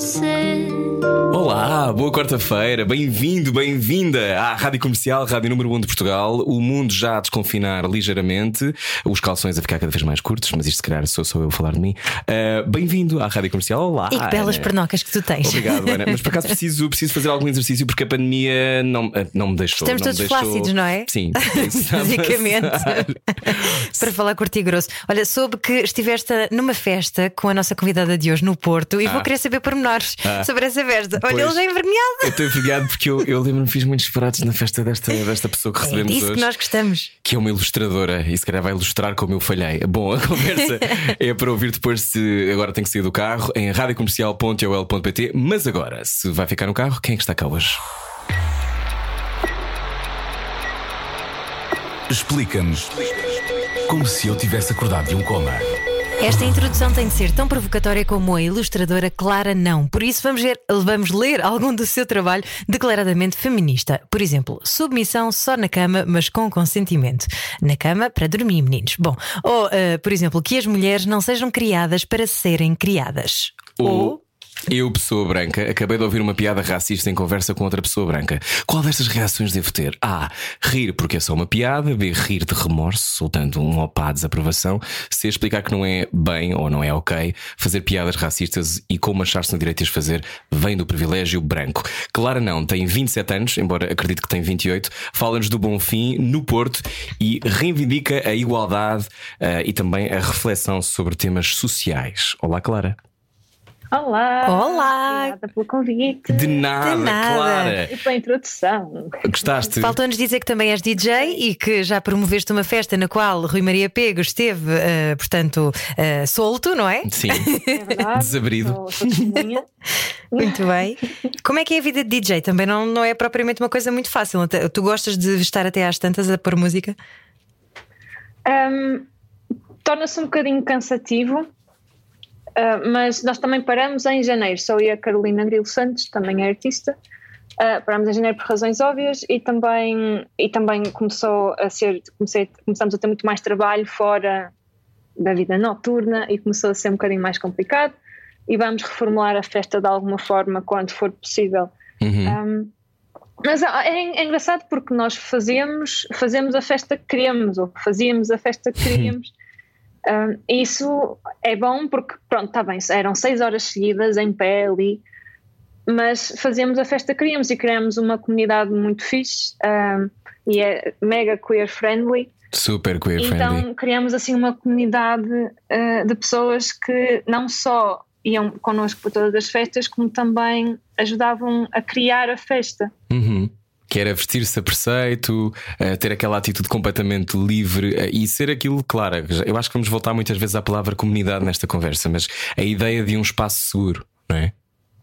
você. Olá, boa quarta-feira, bem-vindo, bem-vinda à Rádio Comercial, Rádio Número 1 de Portugal. O mundo já a desconfinar ligeiramente, os calções a ficar cada vez mais curtos, mas isto se calhar sou só eu a falar de mim. Uh, bem-vindo à Rádio Comercial. Olá. E que belas Ana. pernocas que tu tens. Obrigado, Ana. Mas por acaso preciso, preciso fazer algum exercício porque a pandemia não, eh, não me deixou. Estamos não todos deixou... flácidos, não é? Sim, Basicamente. Para falar curto e grosso. Olha, soube que estiveste numa festa com a nossa convidada de hoje no Porto e vou Ah. querer saber pormenores Ah. sobre essa festa. Olha, ele já é envergonhado. Eu estou envergonhado porque eu, eu lembro-me fiz muitos disparates na festa desta, desta pessoa que É recebemos disso hoje. que nós gostamos. que é uma ilustradora e se calhar vai ilustrar como eu falhei. Bom, a conversa é para ouvir depois se agora tem que sair do carro em radiocomercial.ol.pt. Mas agora, se vai ficar no carro, quem é que está cá hoje? Explica-nos como se eu tivesse acordado de um coma. Esta introdução tem de ser tão provocatória como a ilustradora Clara Não. Por isso, vamos, ver, vamos ler algum do seu trabalho declaradamente feminista. Por exemplo, submissão só na cama, mas com consentimento. Na cama para dormir, meninos. Bom, ou, eh, por exemplo, que as mulheres não sejam criadas para serem criadas. Ou eu, pessoa branca, acabei de ouvir uma piada racista em conversa com outra pessoa branca. Qual destas reações devo ter? A. Rir porque é só uma piada. B. Rir de remorso, soltando um opá de desaprovação. C. Explicar que não é bem ou não é ok fazer piadas racistas e como achar-se no direito de as fazer vem do privilégio branco. Clara não, tem 27 anos, embora acredito que tem 28. Fala-nos do bom fim no Porto e reivindica a igualdade eh, e também a reflexão sobre temas sociais. Olá, Clara. Olá! Olá. Obrigada pelo convite De nada, De nada. Clara. e pela introdução. Gostaste? Faltou-nos dizer que também és DJ e que já promoveste uma festa na qual Rui Maria Pego esteve, eh, portanto, eh, solto, não é? Sim. É verdade. Desabrido. Sou, sou testemunha. Muito bem. Como é que é a vida de DJ? Também não, não é propriamente uma coisa muito fácil. Tu gostas de estar até às tantas a pôr música? Ahm, Torna-se um bocadinho cansativo, ah, mas nós também paramos em janeiro. Sou eu e a Carolina Grilo Santos, também é artista. Ah, paramos em janeiro por razões óbvias e também, e também começou a ser, comecei, começamos a ter muito mais trabalho fora da vida noturna e começou a ser um bocadinho mais complicado. E vamos reformular a festa de alguma forma quando for possível. Uhum. Um, mas é, é engraçado porque nós fazemos, fazemos a festa que queremos, ou fazíamos a festa que queríamos. Um, isso é bom porque, pronto, está bem, eram seis horas seguidas em pé ali, mas fazíamos a festa que queríamos e criamos uma comunidade muito fixe um, e é mega queer friendly. Super queer Então friendly. criamos assim uma comunidade uh, de pessoas que não só iam connosco por todas as festas, como também ajudavam a criar a festa. Uhum. Que era vestir-se a preceito, eh, ter aquela atitude completamente livre eh, e ser aquilo, claro. Eu acho que vamos voltar muitas vezes à palavra comunidade nesta conversa, mas a ideia de um espaço seguro, não é?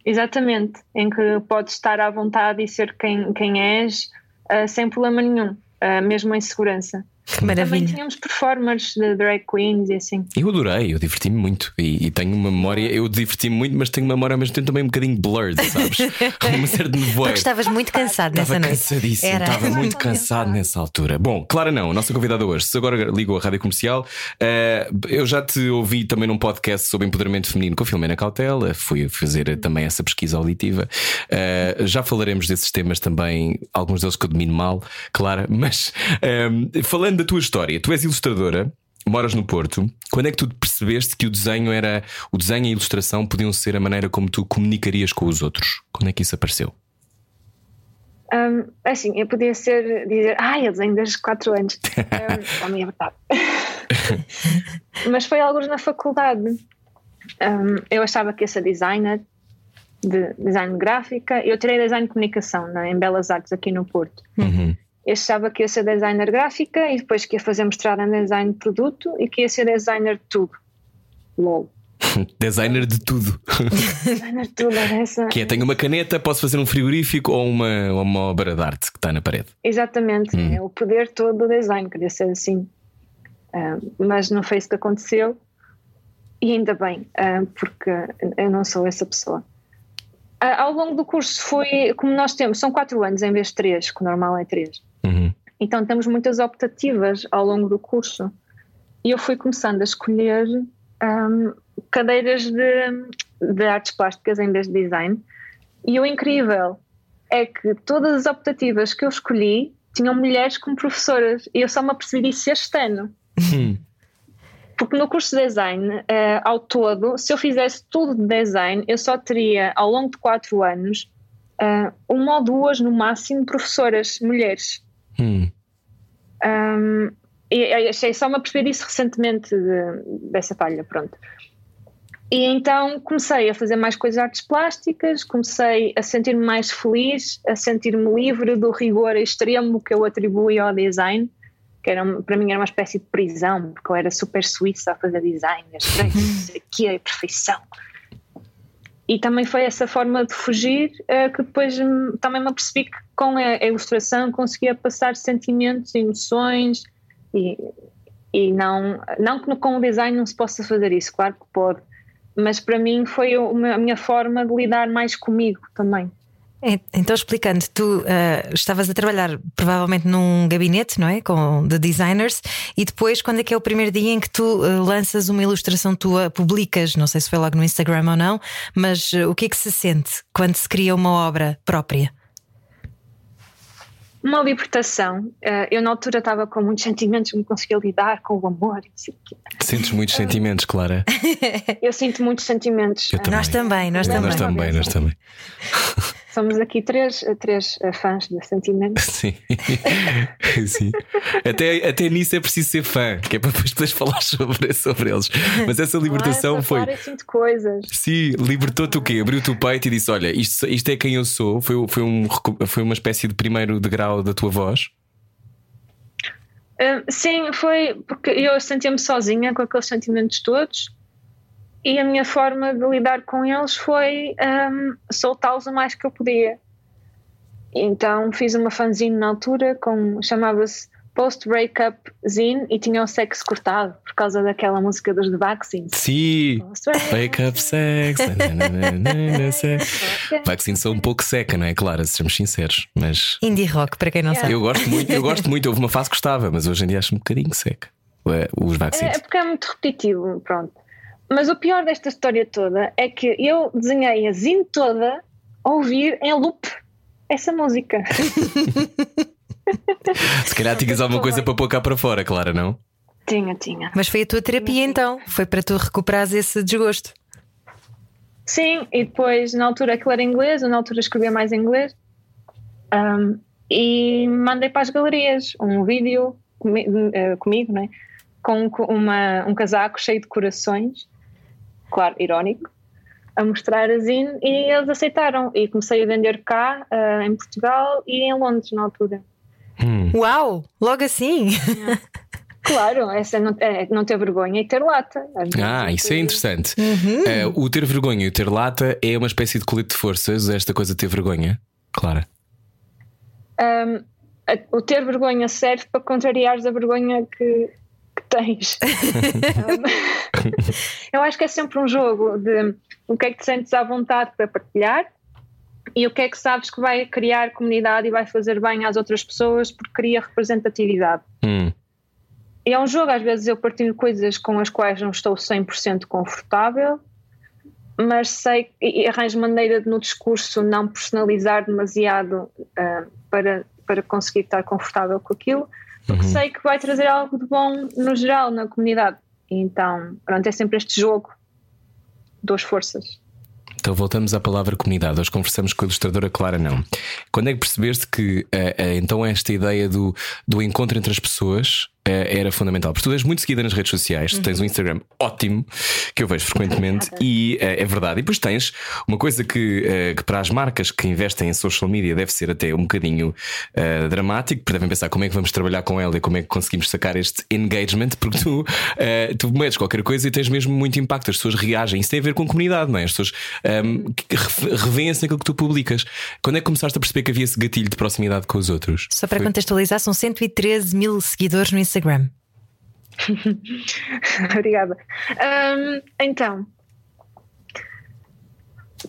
Exatamente, em que podes estar à vontade e ser quem, quem és uh, sem problema nenhum, mesmo em segurança. Que Também maravilha. tínhamos performers de drag queens e assim. Eu adorei, eu diverti-me muito e, e tenho uma memória, eu diverti-me muito, mas tenho uma memória ao mesmo tempo também um bocadinho blurred, sabes? Uma série de Porque estavas muito cansado nessa Estava noite. cansadíssimo, Era. estava muito cansado nessa altura. Bom, Clara não, a nossa convidada hoje. Se agora ligou a rádio comercial, eh, eu já te ouvi também num podcast sobre empoderamento feminino com a Filomena Cautela, fui fazer também essa pesquisa auditiva. Eh, já falaremos desses temas também, alguns deles que eu domino mal, Clara, mas eh, falando da tua história, tu és ilustradora. Moras no Porto. Quando é que tu percebeste que o desenho era o desenho e a ilustração podiam ser a maneira como tu comunicarias com os outros? Quando é que isso apareceu? Um, assim, eu podia ser dizer, ai, eu desenho desde os 4 anos. Um, também é verdade. Mas foi alguns na faculdade. Um, eu achava que ia ser designer, de design gráfica. Eu tirei design de comunicação né, em Belas Artes aqui no Porto. Uhum. Eu achava que ia ser designer gráfica e depois que ia fazer mestrado em design de produto e que ia ser designer de tudo. LOL. Designer de tudo. Designer de tudo, era essa. Que é, tenho uma caneta, posso fazer um frigorífico ou uma, uma obra de arte que está na parede. Exatamente, Hum. é o poder todo do design, queria ser assim. Mas não foi isso que aconteceu e ainda bem, porque eu não sou essa pessoa. Uh, ao longo do curso foi, como nós temos, são quatro anos em vez de três, que o normal é três. Uhum. Então temos muitas optativas ao longo do curso. E eu fui começando a escolher um, cadeiras de, de artes plásticas em vez de design. E o incrível é que todas as optativas que eu escolhi tinham mulheres como professoras. E eu só me apercebi disso este ano. Hum. Porque no curso de design, uh, ao todo, se eu fizesse tudo de design, eu só teria, ao longo de quatro anos, uh, uma ou duas, no máximo, professoras mulheres. Um, e achei só me aperceber disso recentemente de, dessa falha, pronto. E então comecei a fazer mais coisas artes plásticas, comecei a sentir-me mais feliz, a sentir-me livre do rigor extremo que eu atribuí ao design, que era, para mim era uma espécie de prisão, porque eu era super suíça a fazer design, aqui é a perfeição. E também foi essa forma de fugir uh, que depois também me apercebi que com a, a ilustração conseguia passar sentimentos, emoções, e, e não, não que com o design não se possa fazer isso, claro que pode, mas para mim foi a minha forma de lidar mais comigo também. Então, explicando, tu uh, estavas a trabalhar provavelmente num gabinete, não é? Com, de designers, e depois, quando é que é o primeiro dia em que tu uh, lanças uma ilustração tua, publicas, não sei se foi logo no Instagram ou não, mas uh, o que é que se sente quando se cria uma obra própria? uma libertação. Uh, eu, na altura, estava com muitos sentimentos, não conseguia lidar com o amor. Sentes muitos sentimentos, Clara? eu sinto muitos sentimentos. Também. Nós também, nós também. Nós também, nós também. Somos aqui três, três eh, fãs de sentimentos. Sim. Sim. Até, até nisso é preciso ser fã, que é para depois poderes falar sobre, sobre eles. Mas essa libertação não é foi. Eu sinto coisas. Sim, libertou-te o quê? Abriu-te o peito e disse: Olha, isto, isto é quem eu sou. Foi, foi, um, foi uma espécie de primeiro degrau da tua voz. Uh, sim, foi porque eu sentia-me sozinha com aqueles sentimentos todos e a minha forma de lidar com eles foi um, soltá-los o mais que eu podia. Então fiz uma fanzine na altura, com chamava-se Post Breakup Zine e tinha o sexo cortado por causa daquela música dos The Vaccines. Sim, Breakup Sex. Vaccines são um pouco seca, não é? Claro, sejamos sinceros. Mas indie rock, para quem não Yeah. sabe. eu gosto muito, eu gosto muito. Houve uma fase que gostava, mas hoje em dia acho um bocadinho seca. Os É vaccines. porque é muito repetitivo, pronto. Mas o pior desta história toda é que eu desenhei a zine toda a ouvir em loop essa música. Se calhar tinhas alguma coisa para pôr cá para fora, Clara, não? tinha, tinha. Mas foi a tua terapia então, foi para tu recuperares esse desgosto. Sim, e depois na altura aquilo era inglês, eu na altura escrevia mais em inglês. Um, e mandei para as galerias um vídeo comi eh, comigo, né? com co- uma, um casaco cheio de corações, claro, irónico, a mostrar a zine e eles aceitaram. E comecei a vender cá, eh, em Portugal e em Londres na altura. Hum. Uau, logo assim. Claro, essa não, é, não ter vergonha e ter lata. Ah, isso é interessante. Uhum. Eh, o ter vergonha e o ter lata é uma espécie de colete de forças, esta coisa de ter vergonha. Clara. Um, a- o ter vergonha serve para contrariares a vergonha que tens. Eu acho que é sempre um jogo de o que é que te sentes à vontade para partilhar e o que é que sabes que vai criar comunidade e vai fazer bem às outras pessoas porque cria representatividade. Hum. E é um jogo, às vezes eu partilho coisas com as quais não estou 100% confortável, mas sei e arranjo maneira de no discurso não personalizar demasiado ah, para, para conseguir estar confortável com aquilo, porque sei que vai trazer algo de bom no geral na comunidade. Então, pronto, é sempre este jogo, duas forças. Então voltamos à palavra comunidade. Hoje conversamos com a ilustradora Clara Não. Quando é que percebeste que eh, eh, então esta ideia do, do encontro entre as pessoas era fundamental? Porque tu és muito seguida nas redes sociais, tu tens um Instagram ótimo que eu vejo frequentemente e eh, é verdade. E depois tens uma coisa que, eh, que para as marcas que investem em social media deve ser até um bocadinho eh, dramático, porque devem pensar como é que vamos trabalhar com ela e como é que conseguimos sacar este engagement, porque tu, eh, tu metes qualquer coisa e tens mesmo muito impacto, as pessoas reagem. Isso tem a ver com comunidade, não é? As pessoas ehm, que re- revêem-se naquilo que tu publicas. Quando é que começaste a perceber que havia esse gatilho de proximidade com os outros? Só para Foi- contextualizar, são 113 mil seguidores no Instagram. Obrigada. Um, então,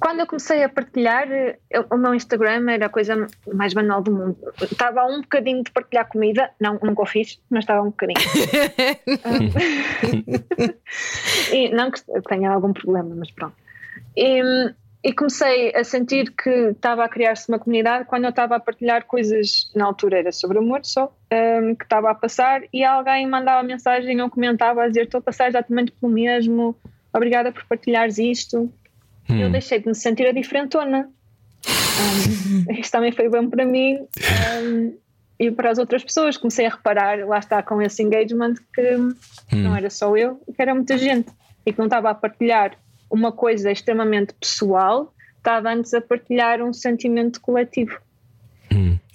quando eu comecei a partilhar, eu, o meu Instagram era a coisa mais banal do mundo. Estava um bocadinho de partilhar comida, não, nunca o fiz, mas estava um bocadinho. e não que tenha algum problema, mas pronto. E, e comecei a sentir que estava a criar-se uma comunidade quando eu estava a partilhar coisas, na altura era sobre amor só, um, que estava a passar e alguém mandava mensagem ou comentava a dizer estou a passar exatamente pelo mesmo, obrigada por partilhares isto. Hum. Eu deixei de me sentir a diferentona. Um, isto também foi bom para mim um, e para as outras pessoas. Comecei a reparar, lá está, com esse engagement, que hum. não era só eu, que era muita gente e que não estava a partilhar uma coisa extremamente pessoal, estava antes a partilhar um sentimento coletivo.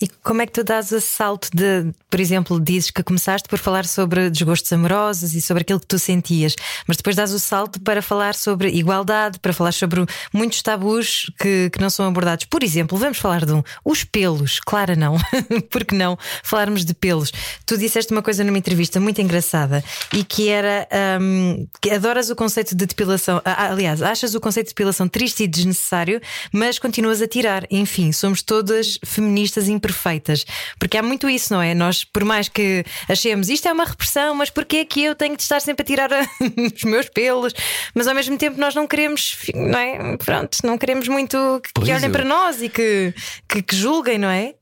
E como é que tu dás o salto de, por exemplo, dizes que começaste por falar sobre desgostos amorosos e sobre aquilo que tu sentias, mas depois dás o salto para falar sobre igualdade, para falar sobre muitos tabus que, que não são abordados. Por exemplo, vamos falar de um, os pelos, claro não, porque não falarmos de pelos. Tu disseste uma coisa numa entrevista muito engraçada e que era um, que adoras o conceito de depilação, aliás, achas o conceito de depilação triste e desnecessário, mas continuas a tirar. Enfim, somos todas feministas imperfeitas perfeitas. Porque há muito isso, não é? Nós, por mais que achemos isto é uma repressão, mas porquê é que eu tenho de estar sempre a tirar os meus pelos? Mas ao mesmo tempo nós não queremos, não é? Pronto, não queremos muito que, que olhem para nós e que, que, que julguem, não é?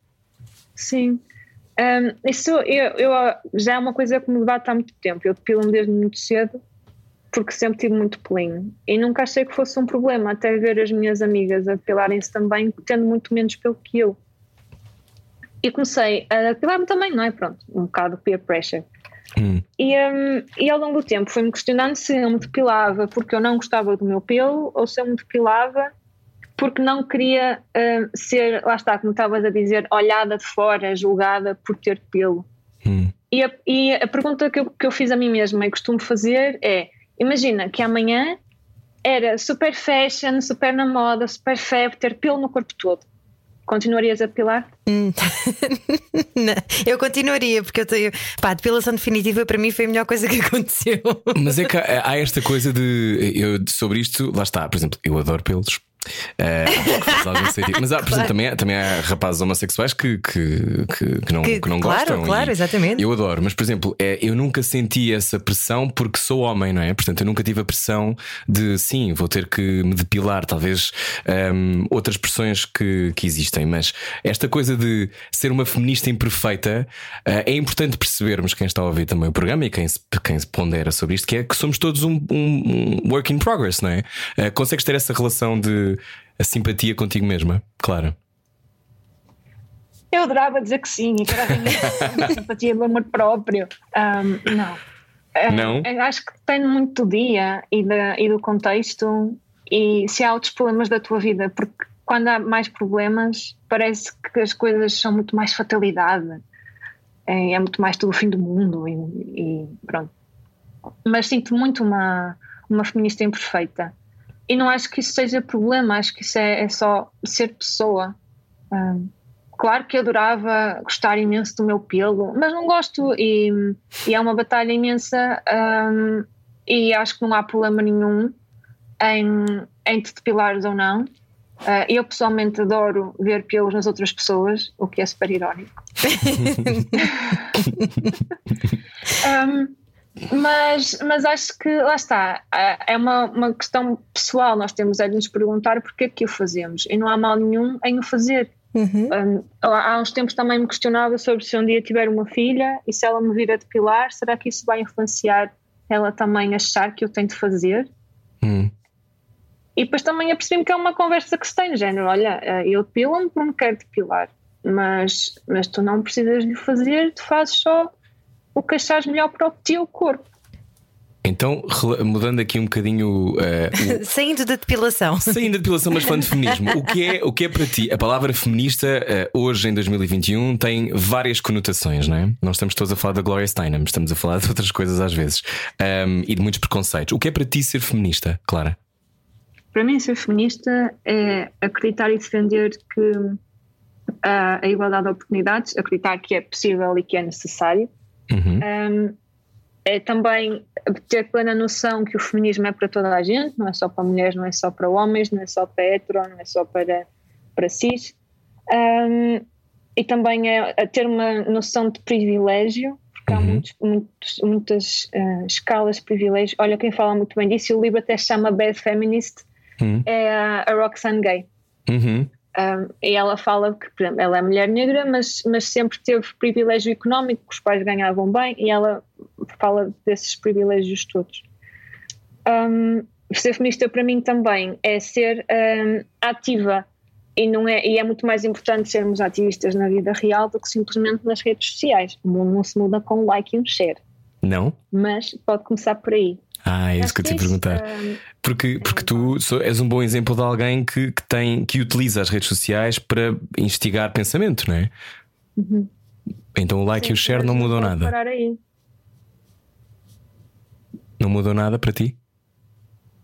Sim. Um, isso eu, eu, já é uma coisa que me debate há muito tempo. Eu depilo-me desde muito cedo porque sempre tive muito pelinho e nunca achei que fosse um problema até ver as minhas amigas a depilarem-se também, tendo muito menos pelo que eu e comecei a depilar-me também, não é? Pronto, um bocado peer pressure. Hum. E, um, e ao longo do tempo fui-me questionando se eu me depilava porque eu não gostava do meu pelo ou se eu me depilava porque não queria uh, ser, lá está, como estavas a dizer, olhada de fora, julgada por ter pelo. Hum. E, a, e a pergunta que eu, que eu fiz a mim mesma e costumo fazer é: imagina que amanhã era super fashion, super na moda, super febre, ter pelo no corpo todo Continuarias a depilar? Hum. eu continuaria, porque eu tenho. Pá, a depilação definitiva para mim foi a melhor coisa que aconteceu. Mas é que há, há esta coisa de. Eu, sobre isto, lá está, por exemplo, eu adoro pelos. Uh, faz algum sentido. Mas há, por exemplo, também, há, também há rapazes homossexuais que, que, que, que não, que, que não claro, gostam. Claro, exatamente. Eu adoro, mas por exemplo, é, eu nunca senti essa pressão porque sou homem, não é? Portanto, eu nunca tive a pressão de sim, vou ter que me depilar, talvez um, outras pressões que, que existem. Mas esta coisa de ser uma feminista imperfeita uh, é importante percebermos quem está a ouvir também o programa e quem se, quem se pondera sobre isto, que é que somos todos um, um, um work in progress, não é? Uh, consegues ter essa relação de a simpatia contigo mesma, claro. Eu adorava dizer que sim, e a simpatia do amor próprio. Um, não. É, não? Eu acho que depende muito do dia e, da, e do contexto e se há outros problemas da tua vida, porque quando há mais problemas parece que as coisas são muito mais fatalidade, é, é muito mais tudo o fim do mundo e, e pronto. Mas sinto muito uma, uma feminista imperfeita e não acho que isso seja problema, acho que isso é, é só ser pessoa. Um, claro que adorava gostar imenso do meu pelo, mas não gosto e, e é uma batalha imensa um, e acho que não há problema nenhum em, em te depilares ou não. Uh, eu pessoalmente adoro ver pelos nas outras pessoas, o que é super irónico. um, Mas, mas acho que lá está, é uma, uma questão pessoal. Nós temos é de nos perguntar porque é que o fazemos e não há mal nenhum em o fazer. Uhum. Um, há uns tempos também me questionava sobre se um dia tiver uma filha e se ela me vir a depilar, será que isso vai influenciar ela também achar que eu tenho de fazer? Uhum. E depois também apercebi-me que é uma conversa que se tem, género: olha, eh, eu depilo-me porque me quero depilar, mas, mas tu não precisas de fazer, tu fazes só o que achares melhor para o teu corpo. Então, mudando aqui um bocadinho. Uh, o... saindo da depilação. Saindo da depilação, mas falando de feminismo. O que, é, o que é para ti? A palavra feminista, uh, hoje em 2021, tem várias conotações, não é? Nós estamos todos a falar da Gloria Steinem, estamos a falar de outras coisas às vezes. Um, e de muitos preconceitos. O que é para ti ser feminista, Clara? Para mim, ser feminista é acreditar e defender que a, a igualdade de oportunidades, acreditar que é possível e que é necessário Uhum. Um, é também ter plena noção que o feminismo é para toda a gente, não é só para mulheres, não é só para homens, não é só para hetero, não é só para, para cis. Um, e também é, é, ter uma noção de privilégio, porque uhum. há muitos, muitos, muitas uh, escalas de privilégio. Olha, quem fala muito bem disso, e o livro até chama Bad Feminist, uhum. é a, a Roxane Gay. Uhum. Um, e ela fala que, por exemplo, ela é mulher negra, mas, mas sempre teve privilégio económico, que os pais ganhavam bem, e ela fala desses privilégios todos. Um, ser feminista para mim também é ser um, ativa e não é e é muito mais importante sermos ativistas na vida real do que simplesmente nas redes sociais. O mundo não se muda com um like e um share. Não. Mas pode começar por aí. Ah, é isso que eu te ia perguntar. Porque, porque tu és um bom exemplo de alguém que, que, tem, que utiliza as redes sociais para instigar pensamento, não é? Uhum. Então o like Sim, e o share não mudam nada. Parar aí. Não mudou nada para ti?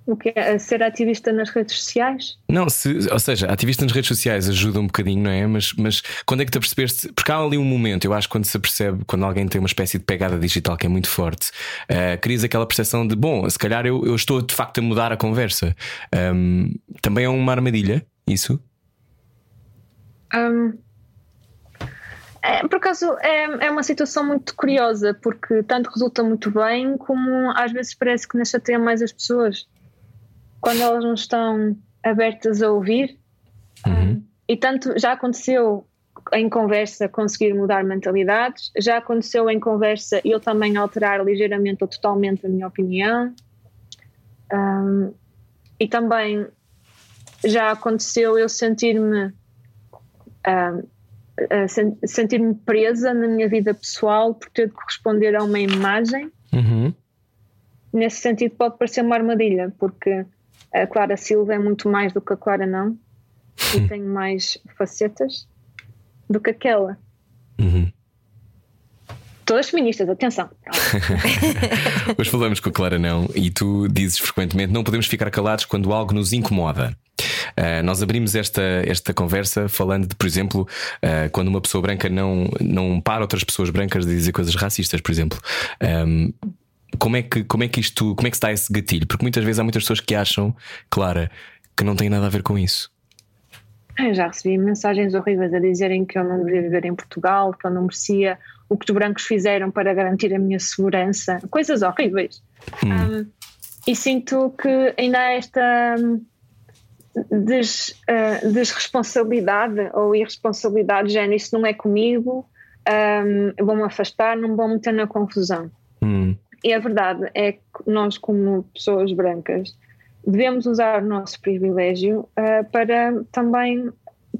O que é ser ativista nas redes sociais? Não, se, ou seja, ativista nas redes sociais ajuda um bocadinho, não é? Mas, mas quando é que te apercebeste? Porque há ali um momento, eu acho, quando se apercebe, quando alguém tem uma espécie de pegada digital que é muito forte, uh, crias aquela percepção de, bom, se calhar eu, eu estou de facto a mudar a conversa. Um, também é uma armadilha, isso? Um, é, por acaso é, é uma situação muito curiosa, porque tanto resulta muito bem, como às vezes parece que nos chateia mais as pessoas quando elas não estão abertas a ouvir. Uhum. E tanto já aconteceu em conversa conseguir mudar mentalidades, já aconteceu em conversa eu também alterar ligeiramente ou totalmente a minha opinião. Um, e também já aconteceu eu sentir-me um, sentir-me presa na minha vida pessoal por ter de corresponder a uma imagem. Uhum. Nesse sentido pode parecer uma armadilha, porque a Clara Silva é muito mais do que a Clara não e tem mais facetas do que aquela. Uhum. Todas feministas, atenção. Hoje falamos com a Clara Não e tu dizes frequentemente: não podemos ficar calados quando algo nos incomoda. Uh, nós abrimos esta, esta conversa falando de, por exemplo, uh, quando uma pessoa branca não, não para outras pessoas brancas de dizer coisas racistas, por exemplo. Um, como é que, como é que isto, como é que dá esse gatilho? Porque muitas vezes há muitas pessoas que acham, Clara, que não tem nada a ver com isso. Eu já recebi mensagens horríveis a dizerem que eu não devia viver em Portugal, que eu não merecia o que os brancos fizeram para garantir a minha segurança, coisas horríveis. Hum. Um, e sinto que ainda há esta hum, des, uh, desresponsabilidade ou irresponsabilidade, já isso não é comigo, um, vou-me afastar, não vou meter na confusão. Hum. E a verdade é que nós, como pessoas brancas, devemos usar o nosso privilégio uh, para também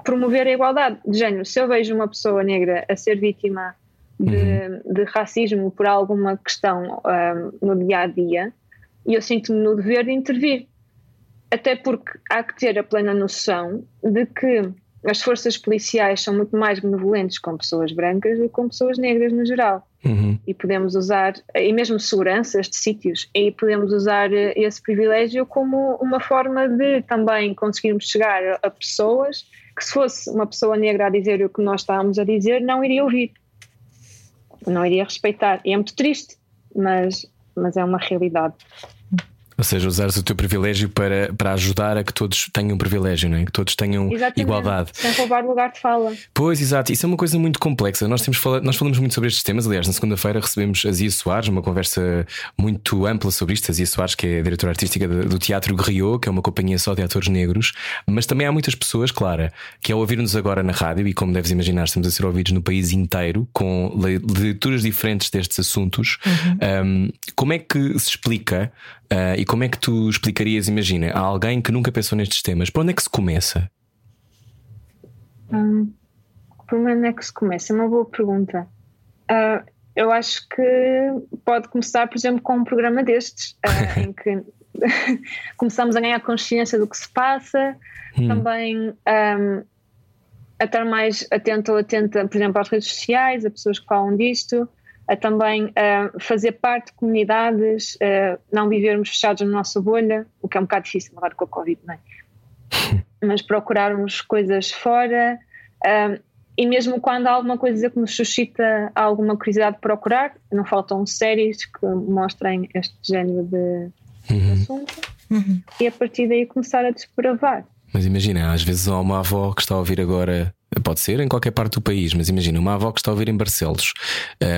promover a igualdade de género. Se eu vejo uma pessoa negra a ser vítima de, uhum. de racismo por alguma questão uh, no dia a dia, eu sinto-me no dever de intervir. Até porque há que ter a plena noção de que as forças policiais são muito mais benevolentes com pessoas brancas do que com pessoas negras no geral. Uhum. E podemos usar, e mesmo seguranças de sítios, e podemos usar eh, esse privilégio como uma forma de também conseguirmos chegar a pessoas que, se fosse uma pessoa negra a dizer o que nós estávamos a dizer, não iria ouvir, não iria respeitar. E é muito triste, mas, mas é uma realidade. Ou seja, usares o teu privilégio para, para ajudar a que todos tenham privilégio, não é? que todos tenham Exatamente. igualdade. Sem roubar lugar de fala. Pois, exato. Isso é uma coisa muito complexa. Nós, temos falado, nós falamos muito sobre estes temas. Aliás, na segunda-feira recebemos a Zia Soares, uma conversa muito ampla sobre isto. A Zia Soares, que é a diretora artística do Teatro Griot, que é uma companhia só de atores negros. Mas também há muitas pessoas, Clara, que ao ouvir-nos agora na rádio, e como deves imaginar, estamos a ser ouvidos no país inteiro, com leituras diferentes destes assuntos, uhum. um, como é que se explica Uh, e como é que tu explicarias, imagina, a alguém que nunca pensou nestes temas, por onde é que se começa? Hum, por onde é que se começa? É uma boa pergunta. Uh, eu acho que pode começar, por exemplo, com um programa destes, uh, em que começamos a ganhar consciência do que se passa, hum. também um, a estar mais atento ou atenta, por exemplo, às redes sociais, a pessoas que falam disto a também uh, fazer parte de comunidades, uh, não vivermos fechados na nossa bolha, o que é um bocado difícil agora com a Covid, não é? Mas procurarmos coisas fora. Uh, e mesmo quando há alguma coisa que nos suscita alguma curiosidade de procurar, não faltam séries que mostrem este género de Uhum. assunto e a partir daí começar a desbravar. Mas imagina, às vezes há uma avó que está a ouvir agora, pode ser em qualquer parte do país, mas imagina, uma avó que está a ouvir em Barcelos,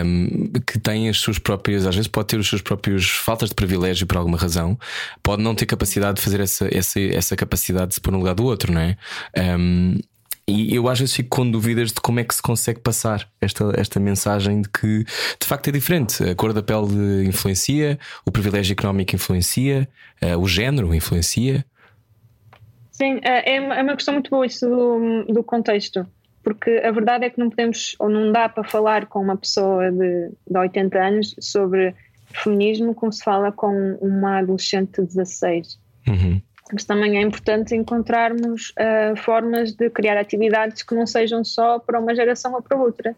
hum, que tem as suas próprias, às vezes pode ter os seus próprios faltas de privilégio por alguma razão, pode não ter capacidade de fazer essa, essa, essa capacidade de se pôr no lugar do outro, não é? Hum, e eu às vezes fico com dúvidas de como é que se consegue passar esta, esta mensagem de que de facto é diferente. A cor da pele influencia, o privilégio económico influencia, eh, o género influencia. Sim, é é uma é uma questão muito boa isso do, do contexto, porque a verdade é que não podemos ou não dá para falar com uma pessoa de, de 80 anos sobre feminismo como se fala com uma adolescente de 16. Uhum. Mas também é importante encontrarmos ah, formas de criar atividades que não sejam só para uma geração ou para outra.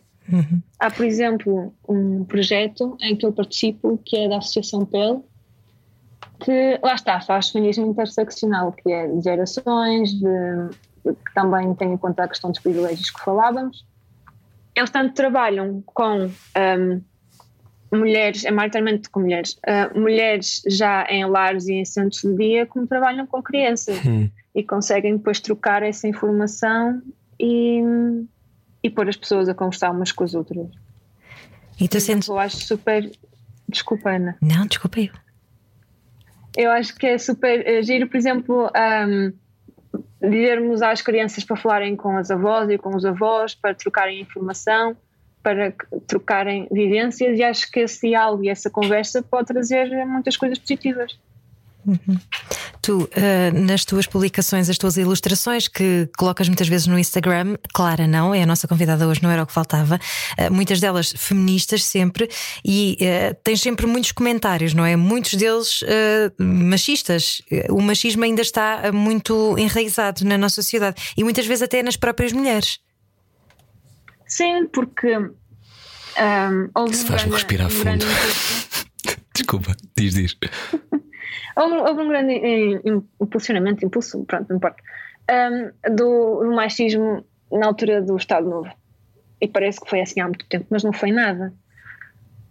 Há, por exemplo, um projeto em que eu participo, que é da Associação PEL, que lá está, faz feminismo interseccional, que é de gerações, de, que também tem em conta a questão dos privilégios que falávamos. Eles tanto trabalham com ahm, mulheres, é maioritariamente com mulheres, ah, mulheres já em lares e em centros de dia, como trabalham com crianças e conseguem depois trocar essa informação e, e pôr as pessoas a conversar umas com as outras. E tu sentes. Eu acho super. Desculpa, Ana. Não, desculpa eu. Eu acho que é super eh, giro, por exemplo, um, dizermos às crianças para falarem com as avós e com os avós, para trocarem informação, para trocarem vivências, e acho que esse diálogo e essa conversa pode trazer muitas coisas positivas. Tu, eh, nas tuas publicações, as tuas ilustrações que colocas muitas vezes no Instagram, Clara não, é a nossa convidada hoje, não era o que faltava, eh, muitas delas feministas sempre, e eh, tens sempre muitos comentários, não é? Muitos deles machistas. O machismo ainda está muito enraizado na nossa sociedade e muitas vezes até nas próprias mulheres. Sim, porque um, Isso faz-me respirar fundo. Desculpa, diz, diz. Houve, houve um grande im- impulsionamento, impulso, pronto, não importa, um, do, do machismo na altura do Estado Novo. E parece que foi assim há muito tempo, mas não foi nada.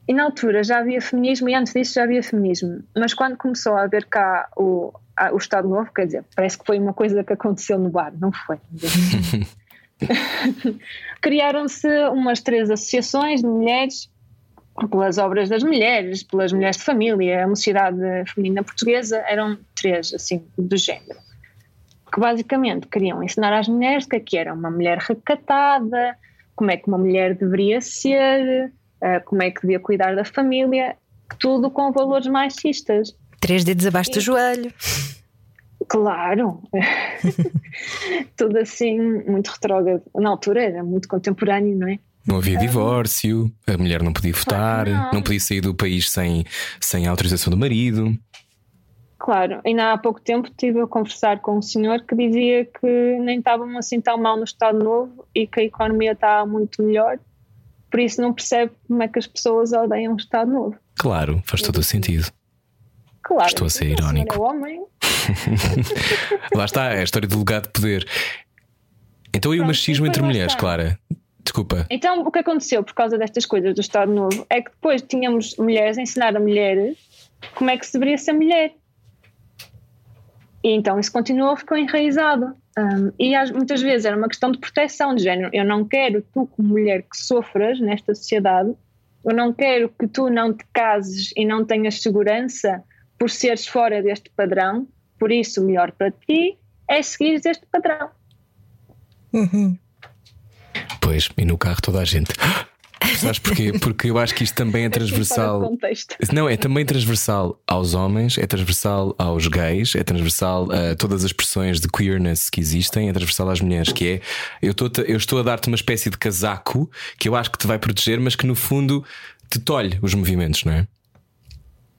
E na altura já havia feminismo, e antes disso já havia feminismo. Mas quando começou a haver cá o, a- o Estado Novo, quer dizer, parece que foi uma coisa que aconteceu no bar, não foi? Criaram-se umas três associações de mulheres pelas obras das mulheres, pelas mulheres de família, a mocidade feminina portuguesa, eram três, assim, do género. Que basicamente queriam ensinar às mulheres o que é que era uma mulher recatada, como é que uma mulher deveria ser, eh, como é que devia cuidar da família, tudo com valores machistas. Três dedos abaixo do joelho. Claro, tudo assim, muito retrógrado. Na altura era muito contemporâneo, não é? Não havia divórcio, a mulher não podia votar, Claro não. não podia sair do país sem, sem a autorização do marido. Claro, ainda há pouco tempo estive a conversar com um senhor que dizia que nem estavam assim tão mal no Estado Novo e que a economia está muito melhor, por isso não percebe como é que as pessoas odeiam o Estado Novo. Claro, faz todo o sentido. Claro, Estou a ser irónico. É homem, Lá está, é a história do legado de poder. Então e o machismo entre mulheres. Clara? Desculpa. Então, o que aconteceu por causa destas coisas do Estado Novo é que depois tínhamos mulheres a ensinar a mulheres como é que se deveria ser mulher. E então isso continuou, ficou enraizado. Um, e às- muitas vezes era uma questão de proteção de género. Eu não quero tu, como mulher, que sofras nesta sociedade. Eu não quero que tu não te cases e não tenhas segurança por seres fora deste padrão. Por isso, o melhor para ti é seguir este padrão. Pois, e no carro toda a gente. Sabes porquê? Porque eu acho que isto também é transversal. Não, é também transversal aos homens, é transversal aos gays, é transversal a todas as expressões de queerness que existem, é transversal às mulheres, que é eu estou, eu estou a dar-te uma espécie de casaco que eu acho que te vai proteger, mas que no fundo te tolhe os movimentos, não é?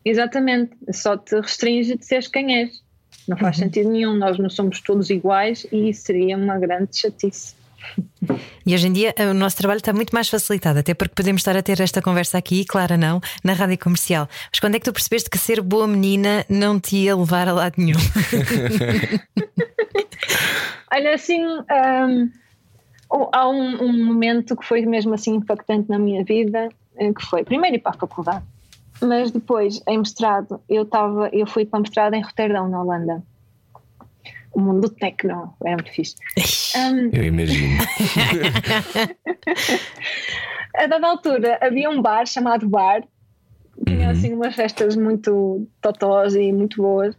Exatamente, só te restringe de seres quem és. Não faz sentido nenhum, nós não somos todos iguais e isso seria uma grande chatice. E hoje em dia o nosso trabalho está muito mais facilitado, até porque podemos estar a ter esta conversa aqui, Clara não, na rádio comercial. Mas quando é que tu percebeste que ser boa menina não te ia levar a lado nenhum? Olha, assim, Ou há um, um momento que foi mesmo assim impactante na minha vida, eh, que foi primeiro ir para a faculdade, mas depois em mestrado eu estava, eu fui para mestrado em Roterdão, na Holanda. O mundo do tecno era muito fixe. Um, Eu imagino. a dada altura havia um bar chamado Bar, tinha Uhum. assim umas festas muito totós e muito boas.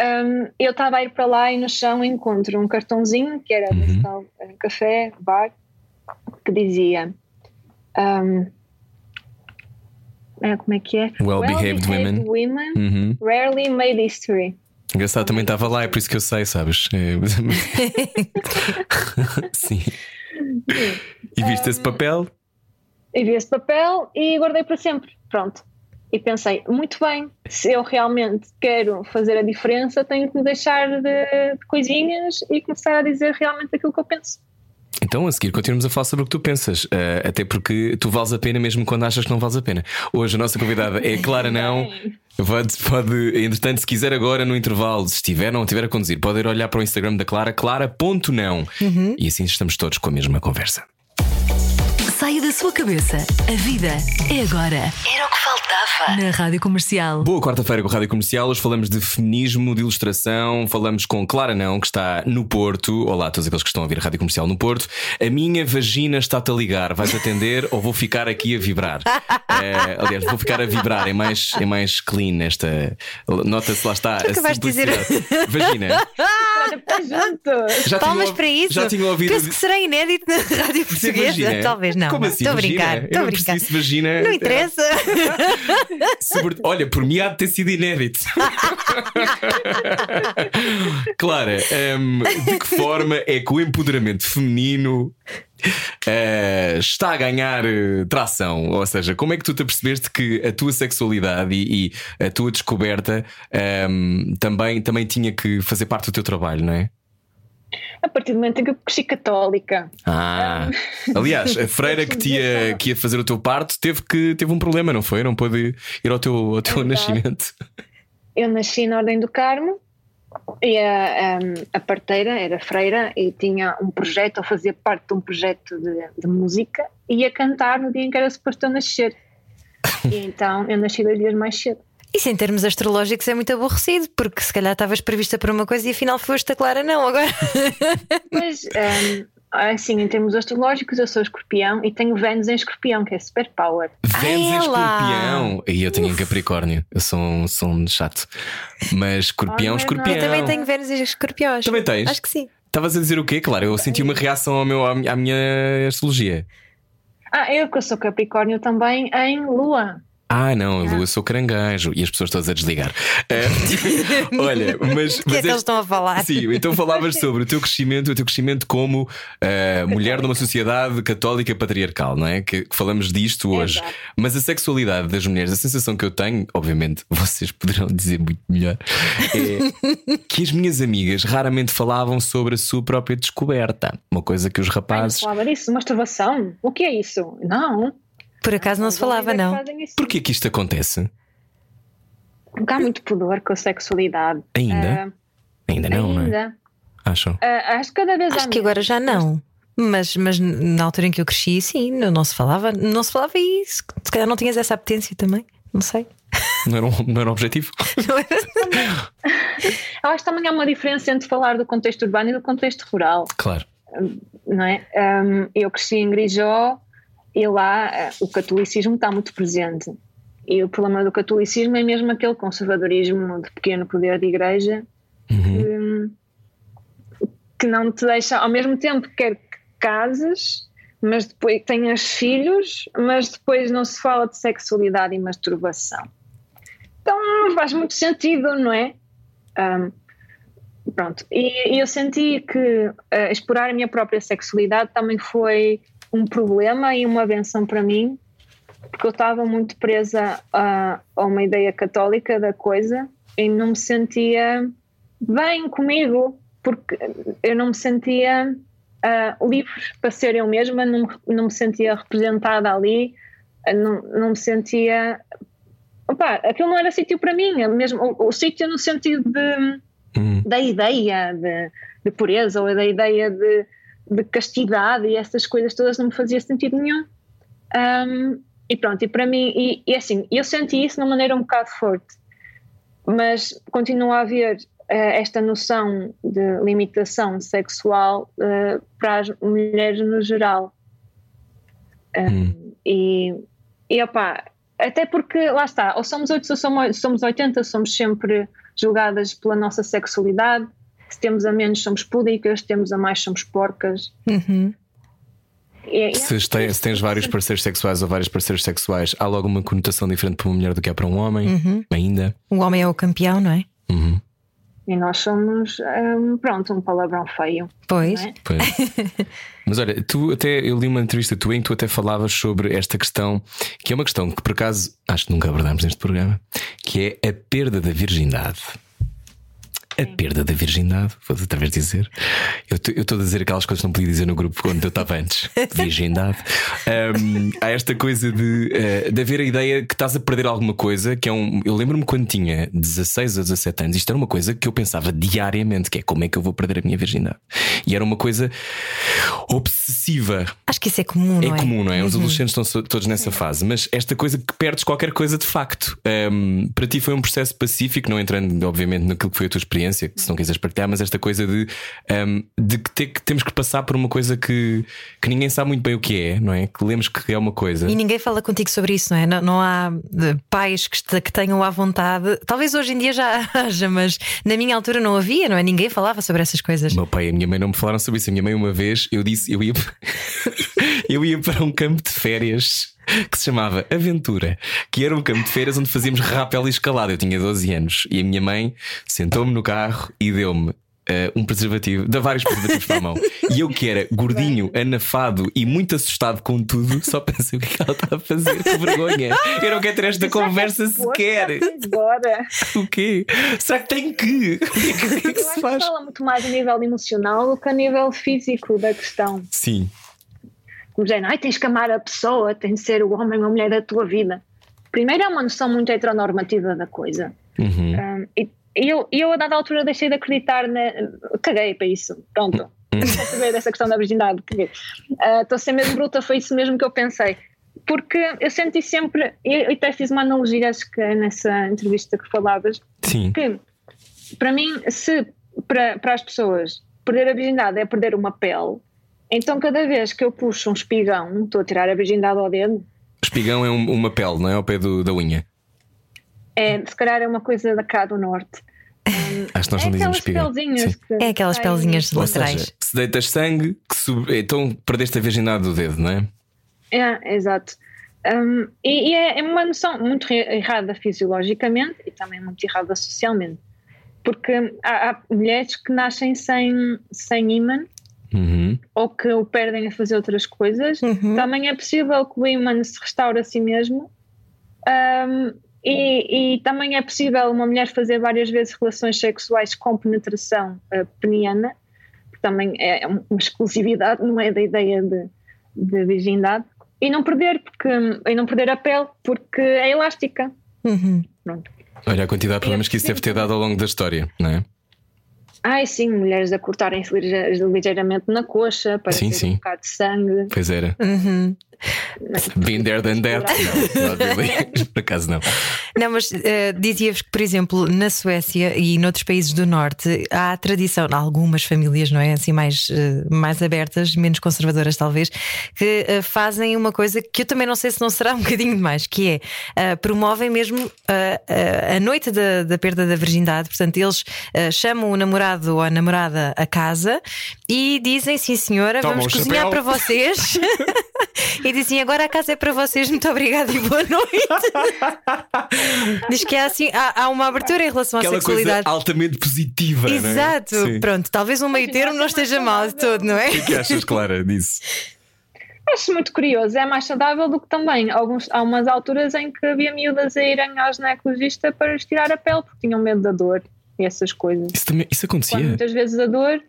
Um, eu estava a ir para lá e no chão encontro um cartãozinho que era Uhum. eh, café, bar, que dizia um, eh, como é que é? Well-behaved women. women Uhum. rarely made history. Engraçado, também estava lá, é por isso que eu sei, sabes? É- Sim. E viste esse papel? E vi esse papel e guardei para sempre. Pronto. E pensei, muito bem, se eu realmente quero fazer a diferença, tenho que me deixar de, de coisinhas e começar a dizer realmente aquilo que eu penso. Então, a seguir, continuamos a falar sobre o que tu pensas, eh, até porque tu vales a pena mesmo quando achas que não vales a pena. Hoje a nossa convidada é Clara Não. Pode, pode, entretanto, se quiser agora no intervalo, se estiver ou não estiver a conduzir, pode ir olhar para o Instagram da Clara, clara.não. E assim estamos todos com a mesma conversa. Da sua cabeça. A vida é agora. Era o que faltava. Na Rádio Comercial. Boa quarta-feira com a Rádio Comercial. Hoje falamos de feminismo, de ilustração. Falamos com Clara Não, que está no Porto. Olá a todos aqueles que estão a ouvir a Rádio Comercial no Porto. A minha vagina está-te a ligar. Vais atender ou vou ficar aqui a vibrar? Eh, aliás, vou ficar a vibrar. É mais, é mais clean esta. Nota-se lá está. a acabaste de dizer-. Vagina. Já Palmas tinham- para isso. Já tinham ouvido. Penso que será inédito na rádio portuguesa. vagina? Talvez não. Como não. Assim? Estou a brincar. Estou a brincar. percebi se vagina. Não interessa. Sobre- Olha, por mim há de ter sido inédito. Clara, hum, de que forma é que o empoderamento feminino eh, está a ganhar eh, tração? Ou seja, como é que tu te apercebeste que a tua sexualidade e, e a tua descoberta hum, também, também tinha que fazer parte do teu trabalho, não é? A partir do momento em que eu cresci católica. Ah, aliás, a freira que ia, que ia fazer o teu parto teve, que, teve um problema, não foi? Não pôde ir ao teu, ao teu nascimento. Eu nasci na Ordem do Carmo e a, a, a parteira era freira e tinha um projeto, ou fazia parte de um projeto de, de música e ia cantar no dia em que era suposto eu nascer. E então eu nasci dois dias mais cedo. Isso em termos astrológicos é muito aborrecido, porque se calhar estavas prevista para uma coisa e afinal foste a Clara, não. Agora. Mas, hum, assim, em termos astrológicos, eu sou escorpião e tenho Vênus em escorpião, que é super power. Vênus em escorpião. E eu tenho em Capricórnio. Eu sou um, sou um chato. Mas escorpião, Olha, escorpião. Eu também tenho Vênus e escorpiões. Também tens? Acho que sim. Estavas a dizer o quê? Claro, eu senti uma reação ao meu, à mi- à minha astrologia. Ah, eu que eu sou Capricórnio também em Lua. Ah, não, eu sou caranguejo. E as pessoas todas a desligar. Eh, olha, mas. O que é mas que eles estão a falar? Sim, então falavas sobre o teu crescimento, o teu crescimento como eh, mulher numa sociedade católica patriarcal, não é? Que, que falamos disto hoje. Exato. Mas a sexualidade das mulheres, a sensação que eu tenho, obviamente, vocês poderão dizer muito melhor, é que as minhas amigas raramente falavam sobre a sua própria descoberta. Uma coisa que os Ai, não rapazes. se falava disso? Masturbação? O que é isso? Não. Por acaso não se falava, não. isso. Porquê que isto acontece? Porque há muito pudor com a sexualidade. Ainda? Ainda não, não é? Ainda. Acham? Ah, acho que cada vez Acho que agora já não. Mas, mas na altura em que eu cresci, sim, não, não se falava, não se falava e se, se calhar não tinhas essa apetência também, não sei. Não era um, não era um objetivo? Não era? Eu acho que também há uma diferença entre falar do contexto urbano e do contexto rural, Claro. não é? Um, eu cresci em Grijó e lá ah, o catolicismo está muito presente. E o problema do catolicismo é mesmo aquele conservadorismo de pequeno poder de igreja Uhum. que, que não te deixa, ao mesmo tempo que quer que cases, mas depois tenhas filhos, mas depois não se fala de sexualidade e masturbação. Então não faz muito sentido, não é? Ahm, pronto, e, e eu senti que ah, explorar a minha própria sexualidade também foi um problema e uma benção para mim, porque eu estava muito presa a, a uma ideia católica da coisa e não me sentia bem comigo, porque eu não me sentia ah, livre para ser eu mesma, não, não me sentia representada ali, não, não me sentia. Opa, aquilo não era sítio para mim, é mesmo o, o sítio no sentido de, Uhum. da ideia de, de pureza ou da ideia de, de castidade e essas coisas todas não me fazia sentido nenhum. Um, e pronto, e para mim, e, e assim, eu senti isso de uma maneira um bocado forte, mas continua a haver uh, esta noção de limitação sexual uh, para as mulheres no geral. Hum. E, e opa, até porque lá está, ou somos 8 ou somos 80, somos sempre julgadas pela nossa sexualidade. Se temos a menos, somos púdicas, se temos a mais, somos porcas. Uhum. E- e Se, tens, se tens vários parceiros sexuais ou vários parceiros sexuais, há logo uma conotação diferente para uma mulher do que há para um homem, ainda. O homem é o campeão, não é? Uhum. E nós somos, hum, pronto, um palavrão feio. Pois. é? Pois. Mas olha, tu até eu li uma entrevista tua em que tu até falavas sobre esta questão, que é uma questão que por acaso acho que nunca abordámos neste programa, que é a perda da virgindade. A perda da virgindade, vou outra vez dizer. Eu estou a dizer aquelas coisas que não podia dizer no grupo quando eu estava antes. Virgindade. Ahm, há esta coisa de, eh, de haver a ideia que estás a perder alguma coisa, que é um. Eu lembro-me quando tinha 16 ou 17 anos, isto era uma coisa que eu pensava diariamente, que é como é que eu vou perder a minha virgindade. E era uma coisa obsessiva. Acho que isso é comum, É não é? comum, não é? Os adolescentes estão todos nessa fase, mas esta coisa que perdes qualquer coisa de facto. Ahm, para ti foi um processo pacífico, não entrando, obviamente, naquilo que foi a tua experiência, se não quiseres partilhar, mas esta coisa de, ahm, de que, ter, que temos que passar por uma coisa que, que ninguém sabe muito bem o que é, não é? Que lemos que é uma coisa. E ninguém fala contigo sobre isso, não é? Não, não há eh, pais que, que tenham à vontade. Talvez hoje em dia já haja, mas na minha altura não havia, não é? Ninguém falava sobre essas coisas. O meu pai e a minha mãe não me falaram sobre isso. A minha mãe, uma vez, eu disse, eu ia, eu ia para um campo de férias que se chamava Aventura, que era um campo de férias onde fazíamos rappel e escalada. Eu tinha 12 anos e a minha mãe sentou-me no carro e deu-me. Eh, um preservativo, dá vários preservativos para a mão. E eu que era gordinho, anafado e muito assustado com tudo, só pensei o que é que ela está a fazer, que vergonha. Eu não quero ter esta conversa sequer. Agora. O quê? Será que tem que? O que é que, é que se faz? fala muito mais a nível emocional do que a nível físico da questão. Sim. Como dizendo, ai, tens que amar a pessoa, tem de ser o homem ou a mulher da tua vida. Primeiro é uma noção muito heteronormativa da coisa. Uhum. Um, e e eu, e eu, a dada altura, deixei de acreditar na. Caguei para isso. Pronto. Não saber dessa questão da virgindade. caguei. Ah, Estou a ser mesmo bruta, foi isso mesmo que eu pensei. Porque eu senti sempre. Eu eu até fiz uma analogia, acho que é nessa entrevista que falavas, Sim. que para mim, se para, para as pessoas perder a virgindade é perder uma pele, então cada vez que eu puxo um espigão, estou a tirar a virgindade ao dedo, Espigão é um- uma pele, não é? Ao pé do- da unha. É, se calhar é uma coisa da cá do norte. Acho que nós é não dizemos que É aquelas saem- pelzinhas Ou laterais. seja, se deitas sangue, que sub- então perdeste a virgindade do dedo, não é? É, exato. Um, e e é, é uma noção muito errada fisiologicamente e também muito errada socialmente. Porque há, há mulheres que nascem sem, sem ímã Uhum. ou que o perdem a fazer outras coisas. Uhum. Também é possível que o ímã se restaure a si mesmo. Um, e, e também é possível uma mulher fazer várias vezes relações sexuais com penetração uh, peniana, que também é uma exclusividade, não é da ideia de, de virgindade, e não perder, porque, e não perder a pele, porque é elástica. Uhum. Pronto. Olha a quantidade de problemas que isso deve ter dado ao longo da história, não é? Ai, sim, mulheres a cortarem-se lige- ligeiramente na coxa para Sim, ter sim. um bocado de sangue. Pois era. Uhum. Been there than that. Não, not really. Por acaso não. Não, mas eh, dizia-vos que, por exemplo, na Suécia e noutros países do Norte há a tradição, algumas famílias, não é? Assim, mais, eh, mais abertas, menos conservadoras, talvez, que eh, fazem uma coisa que eu também não sei se não será um bocadinho demais, que é promovem mesmo a noite da, da perda da virgindade. Portanto, eles chamam o namorado ou a namorada a casa e dizem: sim, senhora, Toma vamos cozinhar chapéu." para vocês. e dizem: agora a casa é para vocês, muito obrigada e boa noite. Diz que há, assim, há, há uma abertura em relação à Aquela coisa sexualidade. altamente positiva. não é? Exato, Sim. pronto, talvez um meio termo não esteja mal de todo, não é? O que é que achas, Clara, disso? Acho muito curioso, é mais saudável do que também. Alguns, há umas alturas em que havia miúdas a irem ao ginecologista para lhes tirar a pele porque tinham medo da dor e essas coisas. Isso, também, isso Quando acontecia? muitas vezes a dor,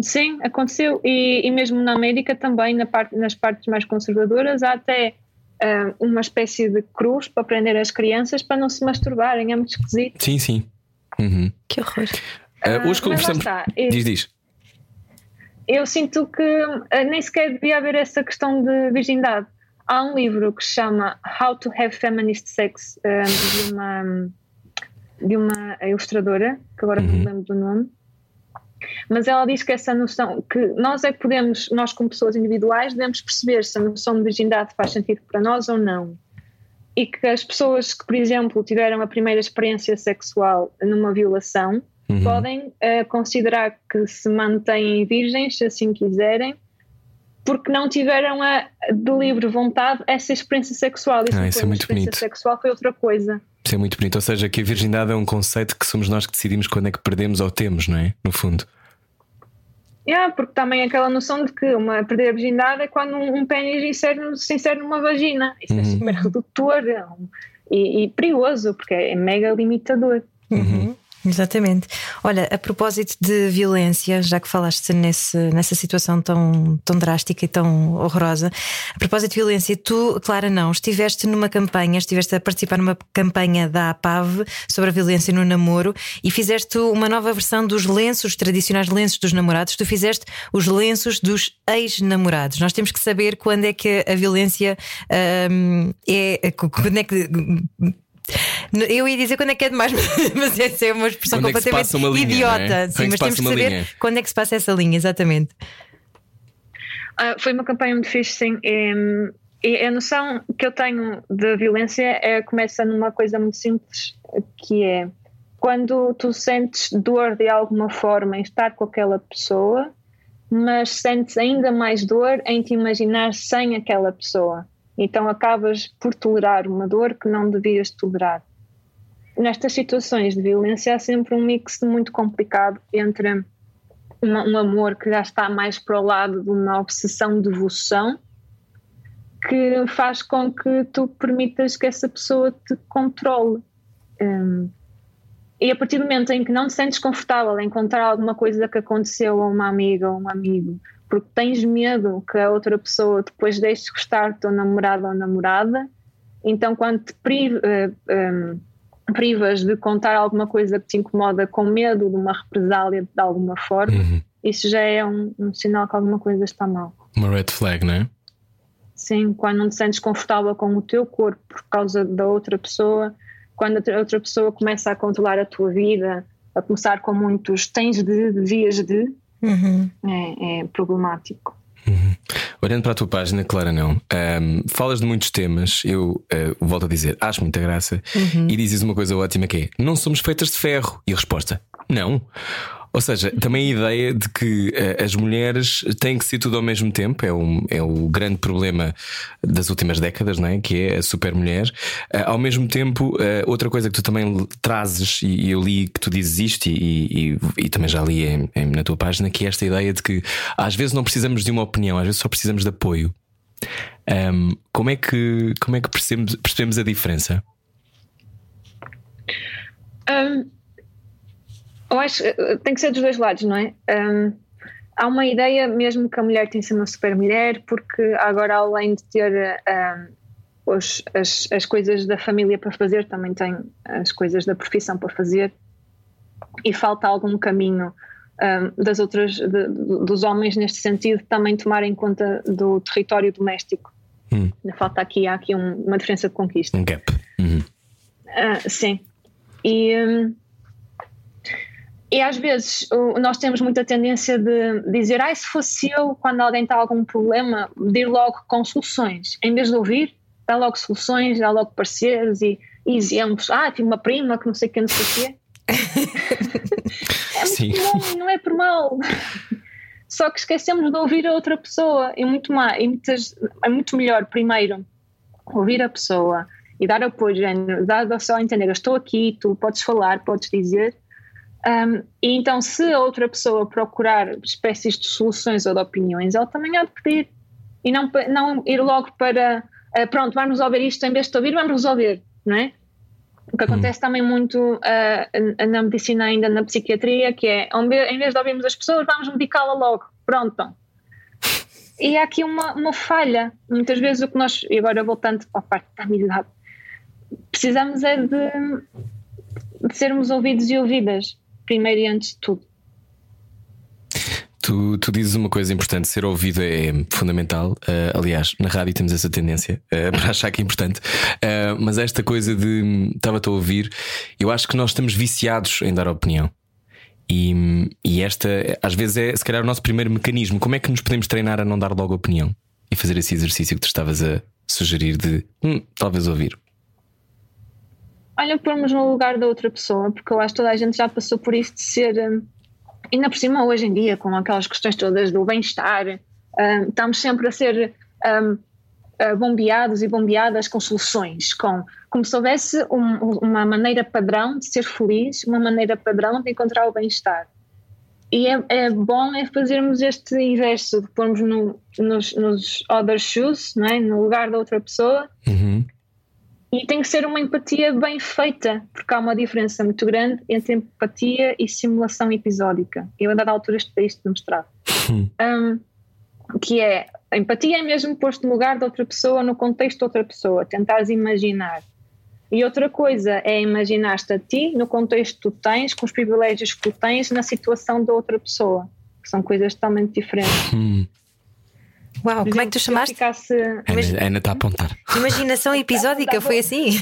sim, aconteceu. E, e mesmo na América também, na parte, nas partes mais conservadoras, há até ah, uma espécie de cruz para prender as crianças para não se masturbarem. É muito esquisito. Sim, sim. Uhum. Que horror. Ah, hoje conversamos. está. E- Diz, diz. eu sinto que uh, nem sequer devia haver essa questão de virgindade. Há um livro que se chama How to Have Feminist Sex, de uma de uma ilustradora, que agora não me lembro do nome, mas ela diz que essa noção, que nós é que podemos, nós como pessoas individuais, devemos perceber se a noção de virgindade faz sentido para nós ou não. E que as pessoas que, por exemplo, tiveram a primeira experiência sexual numa violação, uhum. podem uh, considerar que se mantêm virgens, se assim quiserem, porque não tiveram a, de livre vontade essa experiência sexual. Isso, ah, isso é muito bonito. sexual foi outra coisa. Isso é muito bonito. Ou seja, que a virgindade é um conceito que somos nós que decidimos quando é que perdemos ou temos, não é? No fundo. Yeah, porque também aquela noção de que uma perder a virgindade é quando um, um pênis insere, se insere numa vagina. Isso é uhum. é super redutor e, e, perigoso, porque é mega limitador. Uhum. Exatamente. Olha, a propósito de violência, já que falaste nesse, nessa situação tão, tão drástica e tão horrorosa, a propósito de violência, tu, Clara, não, estiveste numa campanha, estiveste a participar numa campanha da APAV sobre a violência no namoro e fizeste uma nova versão dos lenços, tradicionais lenços dos namorados, tu fizeste os lenços dos ex-namorados. Nós temos que saber quando é que a violência hum, é. Quando é que eu ia dizer quando é que é demais, mas essa é uma expressão quando completamente é linha, idiota. É? Sim, mas temos que saber linha? quando é que se passa essa linha, exatamente. Uh, foi uma campanha muito fixe, sim. E, e, a noção que eu tenho da violência é, começa numa coisa muito simples, que é quando tu sentes dor de alguma forma em estar com aquela pessoa, mas sentes ainda mais dor em te imaginar sem aquela pessoa. Então acabas por tolerar uma dor que não devias tolerar. Nestas situações de violência há sempre um mix muito complicado entre um amor que já está mais para o lado de uma obsessão de devoção que faz com que tu permitas que essa pessoa te controle. Um, e a partir do momento em que não te sentes confortável em contar alguma coisa que aconteceu a uma amiga ou um amigo, porque tens medo que a outra pessoa depois deixe de gostar do teu namorado ou namorada, então quando te priva, eh, um, ehm, privas de contar alguma coisa que te incomoda com medo de uma represália de alguma forma, uhum. isso já é um, um, sinal que alguma coisa está mal. Uma red flag, não é? Sim, quando não te sentes confortável com o teu corpo por causa da outra pessoa, quando a outra pessoa começa a controlar a tua vida, a começar com muitos tens de, devias de, Uhum. É, é, problemático. Uhum. Olhando para a tua página, Clara, não. Um, falas de muitos temas, eu uh, volto a dizer, acho muita graça, uhum. e dizes uma coisa ótima que é: não somos feitas de ferro. E a resposta: não. Ou seja, também a ideia de que uh, as mulheres têm que ser tudo ao mesmo tempo é, um, é o grande problema das últimas décadas, não é? que é a supermulher. Uh, ao mesmo tempo, uh, outra coisa que tu também trazes, e eu li que tu dizes isto, e, e, e também já li em, em, na tua página, que é esta ideia de que às vezes não precisamos de uma opinião, às vezes só precisamos de apoio. Um, como é que, como é que percebemos, percebemos a diferença? Um eu acho que eh, tem que ser dos dois lados, não é? Um, há uma ideia mesmo que a mulher tem que ser uma super mulher, porque agora, além de ter um, os, as, as coisas da família para fazer, também tem as coisas da profissão para fazer, e falta algum caminho um, das outras, de, dos homens neste sentido, também tomar em conta do território doméstico. Hum. Falta aqui, há aqui um, uma diferença de conquista. Um gap. Uhum. Uh, sim. E. Um, e às vezes nós temos muita tendência de dizer, ai, se fosse eu, quando alguém está algum problema, de ir logo com soluções. Em vez de ouvir, dá logo soluções, dá logo parceiros e, e exemplos. Ah, tive uma prima que não sei o que, não sei o quê. é muito Sim. não é por mal. Só que esquecemos de ouvir a outra pessoa. É muito, é, muitas, é muito melhor, primeiro, ouvir a pessoa e dar apoio, género, dar só a entender, eu estou aqui, tu podes falar, podes dizer um, e então, se a outra pessoa procurar espécies de soluções ou de opiniões, ela também há de pedir. E não, não ir logo para uh, pronto, vamos resolver isto em vez de ouvir, vamos resolver, não é? O que acontece hum. também muito uh, na medicina, ainda na psiquiatria, que é em vez de ouvirmos as pessoas, vamos medicá-la logo. Pronto. E há aqui uma, uma falha. Muitas vezes o que nós, e agora voltando para a parte da amizade, precisamos é de, de sermos ouvidos e ouvidas primeiro e antes de tudo. Tu, tu dizes uma coisa importante: ser ouvido é fundamental. Uh, aliás, na rádio temos essa tendência uh, para achar que é importante. Uh, mas esta coisa de estava-te a ouvir, eu acho que nós estamos viciados em dar opinião. E, e esta, às vezes, é se calhar o nosso primeiro mecanismo. Como é que nos podemos treinar a não dar logo opinião e fazer esse exercício que tu estavas a sugerir de hum, talvez ouvir? Olha, pormos no lugar da outra pessoa, porque eu acho que toda a gente já passou por isso de ser. Um ainda por cima hoje em dia, com aquelas questões todas do bem-estar, um, estamos sempre a ser um, bombeados e bombeadas com soluções, com como se houvesse um, uma maneira padrão de ser feliz, uma maneira padrão de encontrar o bem-estar. E é, é, bom é fazermos este inverso, de pormos no, nos, nos other shoes, não é? no lugar da outra pessoa, uhum. E tem que ser uma empatia bem feita, porque há uma diferença muito grande entre empatia e simulação episódica. Eu, a dada altura, estudei isto no mestrado. Um, que é a empatia é mesmo posto no lugar de outra pessoa, no contexto de outra pessoa, tentares imaginar. E outra coisa é imaginar-te a ti no contexto que tu tens, com os privilégios que tu tens, na situação da outra pessoa, que são coisas totalmente diferentes. Hum. Uau, como é que tu chamaste? Ficasse... Ana, Ana está a apontar. Imaginação episódica, foi assim?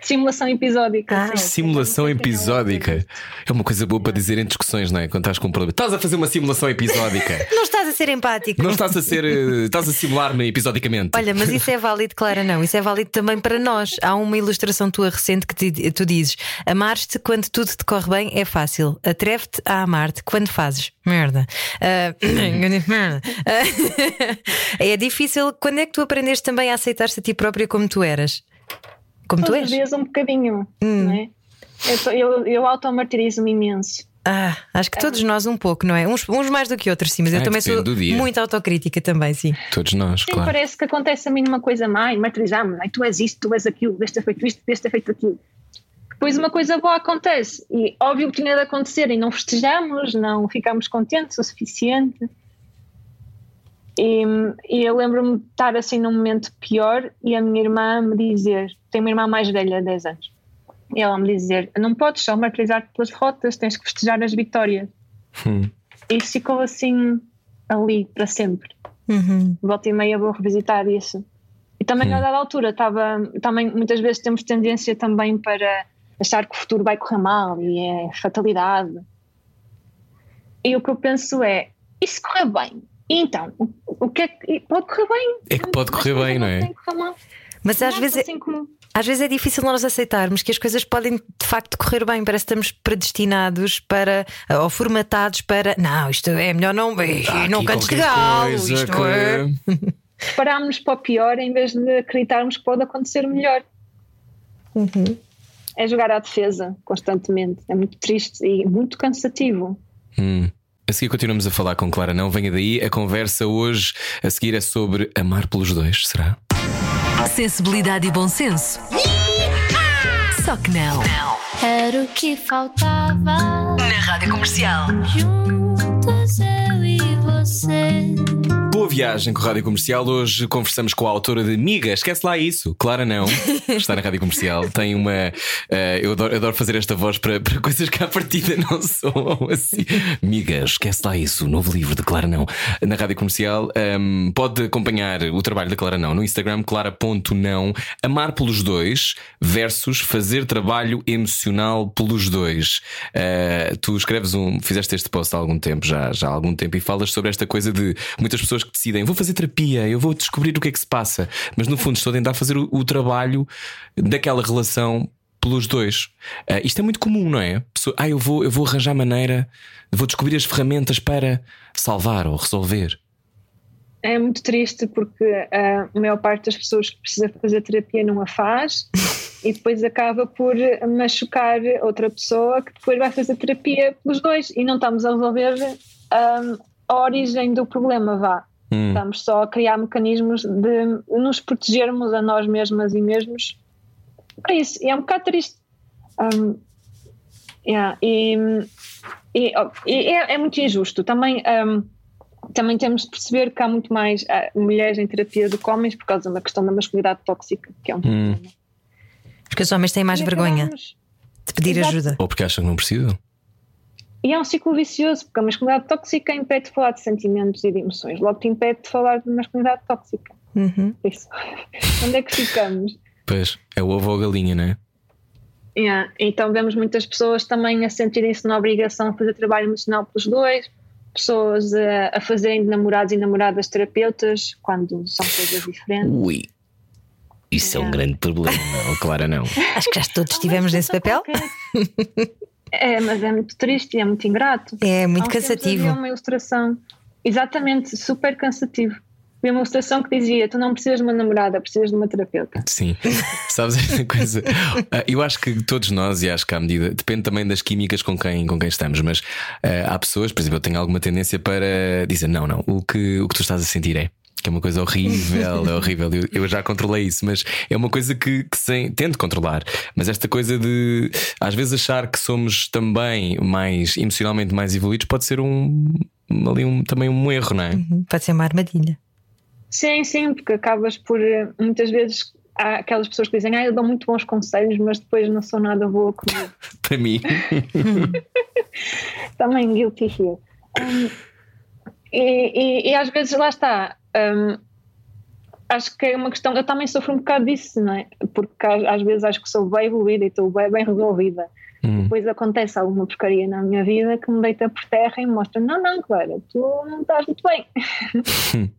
Simulação episódica. Ah, simulação episódica. É uma coisa boa para dizer em discussões, não é? Quando estás com um problema. Estás a fazer uma simulação episódica. não estás a ser empático. Não estás a ser. Eh, estás a simular-me episodicamente. Olha, mas isso é válido, Clara, não. Isso é válido também para nós. Há uma ilustração tua recente que tu dizes: Amar-te quando tudo te corre bem é fácil. Atreve-te a amar-te quando fazes merda. Merda. Uh, é difícil. Quando é que tu aprendeste também a aceitar-te a ti própria como tu eras? Como Todos tu és? os dias um bocadinho, hum. não é? Eu, eu, eu auto-martirizo-me imenso. Ah, acho que todos nós um pouco, não é? Uns, uns mais do que outros, sim, mas eu também sou muito autocrítica também, sim. Todos nós, sim, claro. Parece que acontece a mim uma coisa má e martirizar-me, tu és isto, tu és aquilo, deste ter feito isto, deste ter feito aquilo. Depois uma coisa boa acontece e óbvio que tinha de acontecer e não festejamos, não ficamos contentes o suficiente. E, e eu lembro-me de estar assim num momento pior e a minha irmã me dizer: tenho uma irmã mais velha, 10 anos, e ela me dizer: não podes só martirizar-te pelas derrotas, tens que festejar as vitórias. Hum. E isso ficou assim, ali, para sempre. Uhum. Volta e meia vou revisitar isso. E também, hum. a dada altura, estava, também muitas vezes temos tendência também para achar que o futuro vai correr mal e é fatalidade. E o que eu penso é: e se correr bem? Então, o, o que é que pode correr bem? É que pode correr bem, não é? Mas às vezes, é, assim como... às vezes é difícil nós aceitarmos que as coisas podem de facto correr bem. Parece que estamos predestinados para, ou formatados para, não, isto é melhor não, ah, não cantes de galo, isto que... é. Parámos para o pior em vez de acreditarmos que pode acontecer melhor. Uhum. É jogar à defesa constantemente. É muito triste e muito cansativo. Hum. A seguir continuamos a falar com Clara Não. Venha daí. A conversa hoje a seguir é sobre amar pelos dois, será? Sensibilidade e bom senso. Só que não. Era o que faltava. Na rádio comercial. Juntos eu e você. Boa viagem com a Rádio Comercial. Hoje conversamos com a autora de Miga. Esquece lá isso. Clara não. Está na Rádio Comercial. Tem uma. Uh, eu adoro, adoro, fazer esta voz para, para coisas que à partida não soam assim. Miga, esquece lá isso. Novo livro de Clara não. Na Rádio Comercial. Um, pode acompanhar o trabalho da Clara não no Instagram, clara.não. Amar pelos dois versus fazer trabalho emocional pelos dois. Uh, tu escreves um. Fizeste este post há algum tempo, já, já há algum tempo, e falas sobre esta coisa de muitas pessoas que decidem, vou fazer terapia, eu vou descobrir o que é que se passa, mas no fundo estou a tentar fazer o, o trabalho daquela relação pelos dois. Uh, isto é muito comum, não é? Pessoa, ah, eu vou, eu vou arranjar maneira, vou descobrir as ferramentas para salvar ou resolver. É muito triste porque uh, a maior parte das pessoas que precisa fazer terapia não a faz e depois acaba por machucar outra pessoa que depois vai fazer terapia pelos dois e não estamos a resolver um, ah, a origem do problema, vá. Hum. Estamos só a criar mecanismos de nos protegermos a nós mesmas e mesmos para isso. E é um bocado triste. Um, yeah, e, e, e é, é, muito injusto. Também, um, também temos de perceber que há muito mais uh, mulheres em terapia do que homens por causa da questão da masculinidade tóxica, que é um hum. problema. Porque os homens têm mais e vergonha de pedir Exato. ajuda. Ou porque acham que não precisam. E é um ciclo vicioso, porque a masculinidade tóxica impede de falar de sentimentos e de emoções, logo te impede de falar de masculinidade tóxica. Uhum. Isso. Onde é que ficamos? Pois, é o ovo ou a galinha, não é? Yeah. Então vemos muitas pessoas também a sentirem-se na obrigação de fazer trabalho emocional pelos dois, pessoas a, a fazerem de namorados e namoradas terapeutas quando são coisas diferentes. Ui, isso é um Yeah. grande problema, não, Clara, não. Acho que já todos estivemos nesse papel. É, mas é muito triste e é muito ingrato. É muito tempos cansativo. Havia uma ilustração, exatamente, super cansativo. Havia uma ilustração que dizia: Tu não precisas de uma namorada, precisas de uma terapeuta. Sim, sabes esta coisa? Ah, Eu acho que todos nós, e acho que à medida, depende também das químicas com quem, com quem estamos, mas ah, há pessoas, por exemplo, eu tenho alguma tendência para dizer: não, não, o que, o que tu estás a sentir é. Que é uma coisa horrível, é horrível. Eu, eu já controlei isso, mas é uma coisa que, que sem, tento controlar. Mas esta coisa de às vezes achar que somos também mais emocionalmente mais evoluídos pode ser um, ali um, também um erro, não é? Uhum, Pode ser uma armadilha. Sim, sim, porque acabas por. eh, Muitas vezes há aquelas pessoas que dizem: Ah, eu dou muito bons conselhos, mas depois não sou nada boa comigo. Para mim. também guilty here. Um, e, e- e às vezes lá está. Um, acho que é uma questão. Eu também sofro um bocado disso, não é? Porque às, vezes acho que sou bem evoluída e estou bem, bem resolvida. Hum. Depois acontece alguma porcaria na minha vida que me deita por terra e me mostra: não, não, Clara, tu não estás muito bem.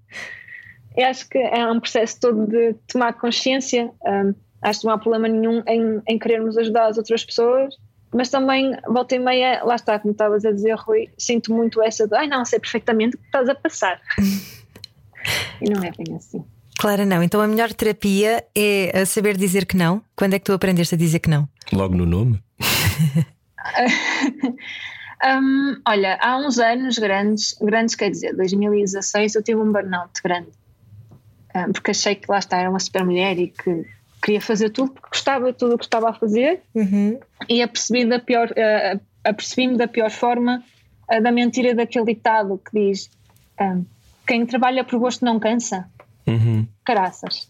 Eu acho que é um processo todo de tomar consciência. um, acho que não há problema nenhum em, em querermos ajudar as outras pessoas, mas também, volta e meia, lá está, como estavas a dizer, Rui, sinto muito essa de ai não, sei perfeitamente o que estás a passar. e não é bem assim. Clara, não. Então a melhor terapia é a saber dizer que não. Quando é que tu aprendeste a dizer que não? Logo no nome. Hum, olha, há uns anos grandes, grandes quer dizer, 2016, eu tive um burnout grande. Hum, porque achei que lá está, era uma super mulher e que queria fazer tudo porque gostava de tudo o que estava a fazer e apercebi da pior, eh, apercebi-me da pior forma eh, da mentira daquele ditado que diz hum, quem trabalha por gosto não cansa. Uhum. Caraças.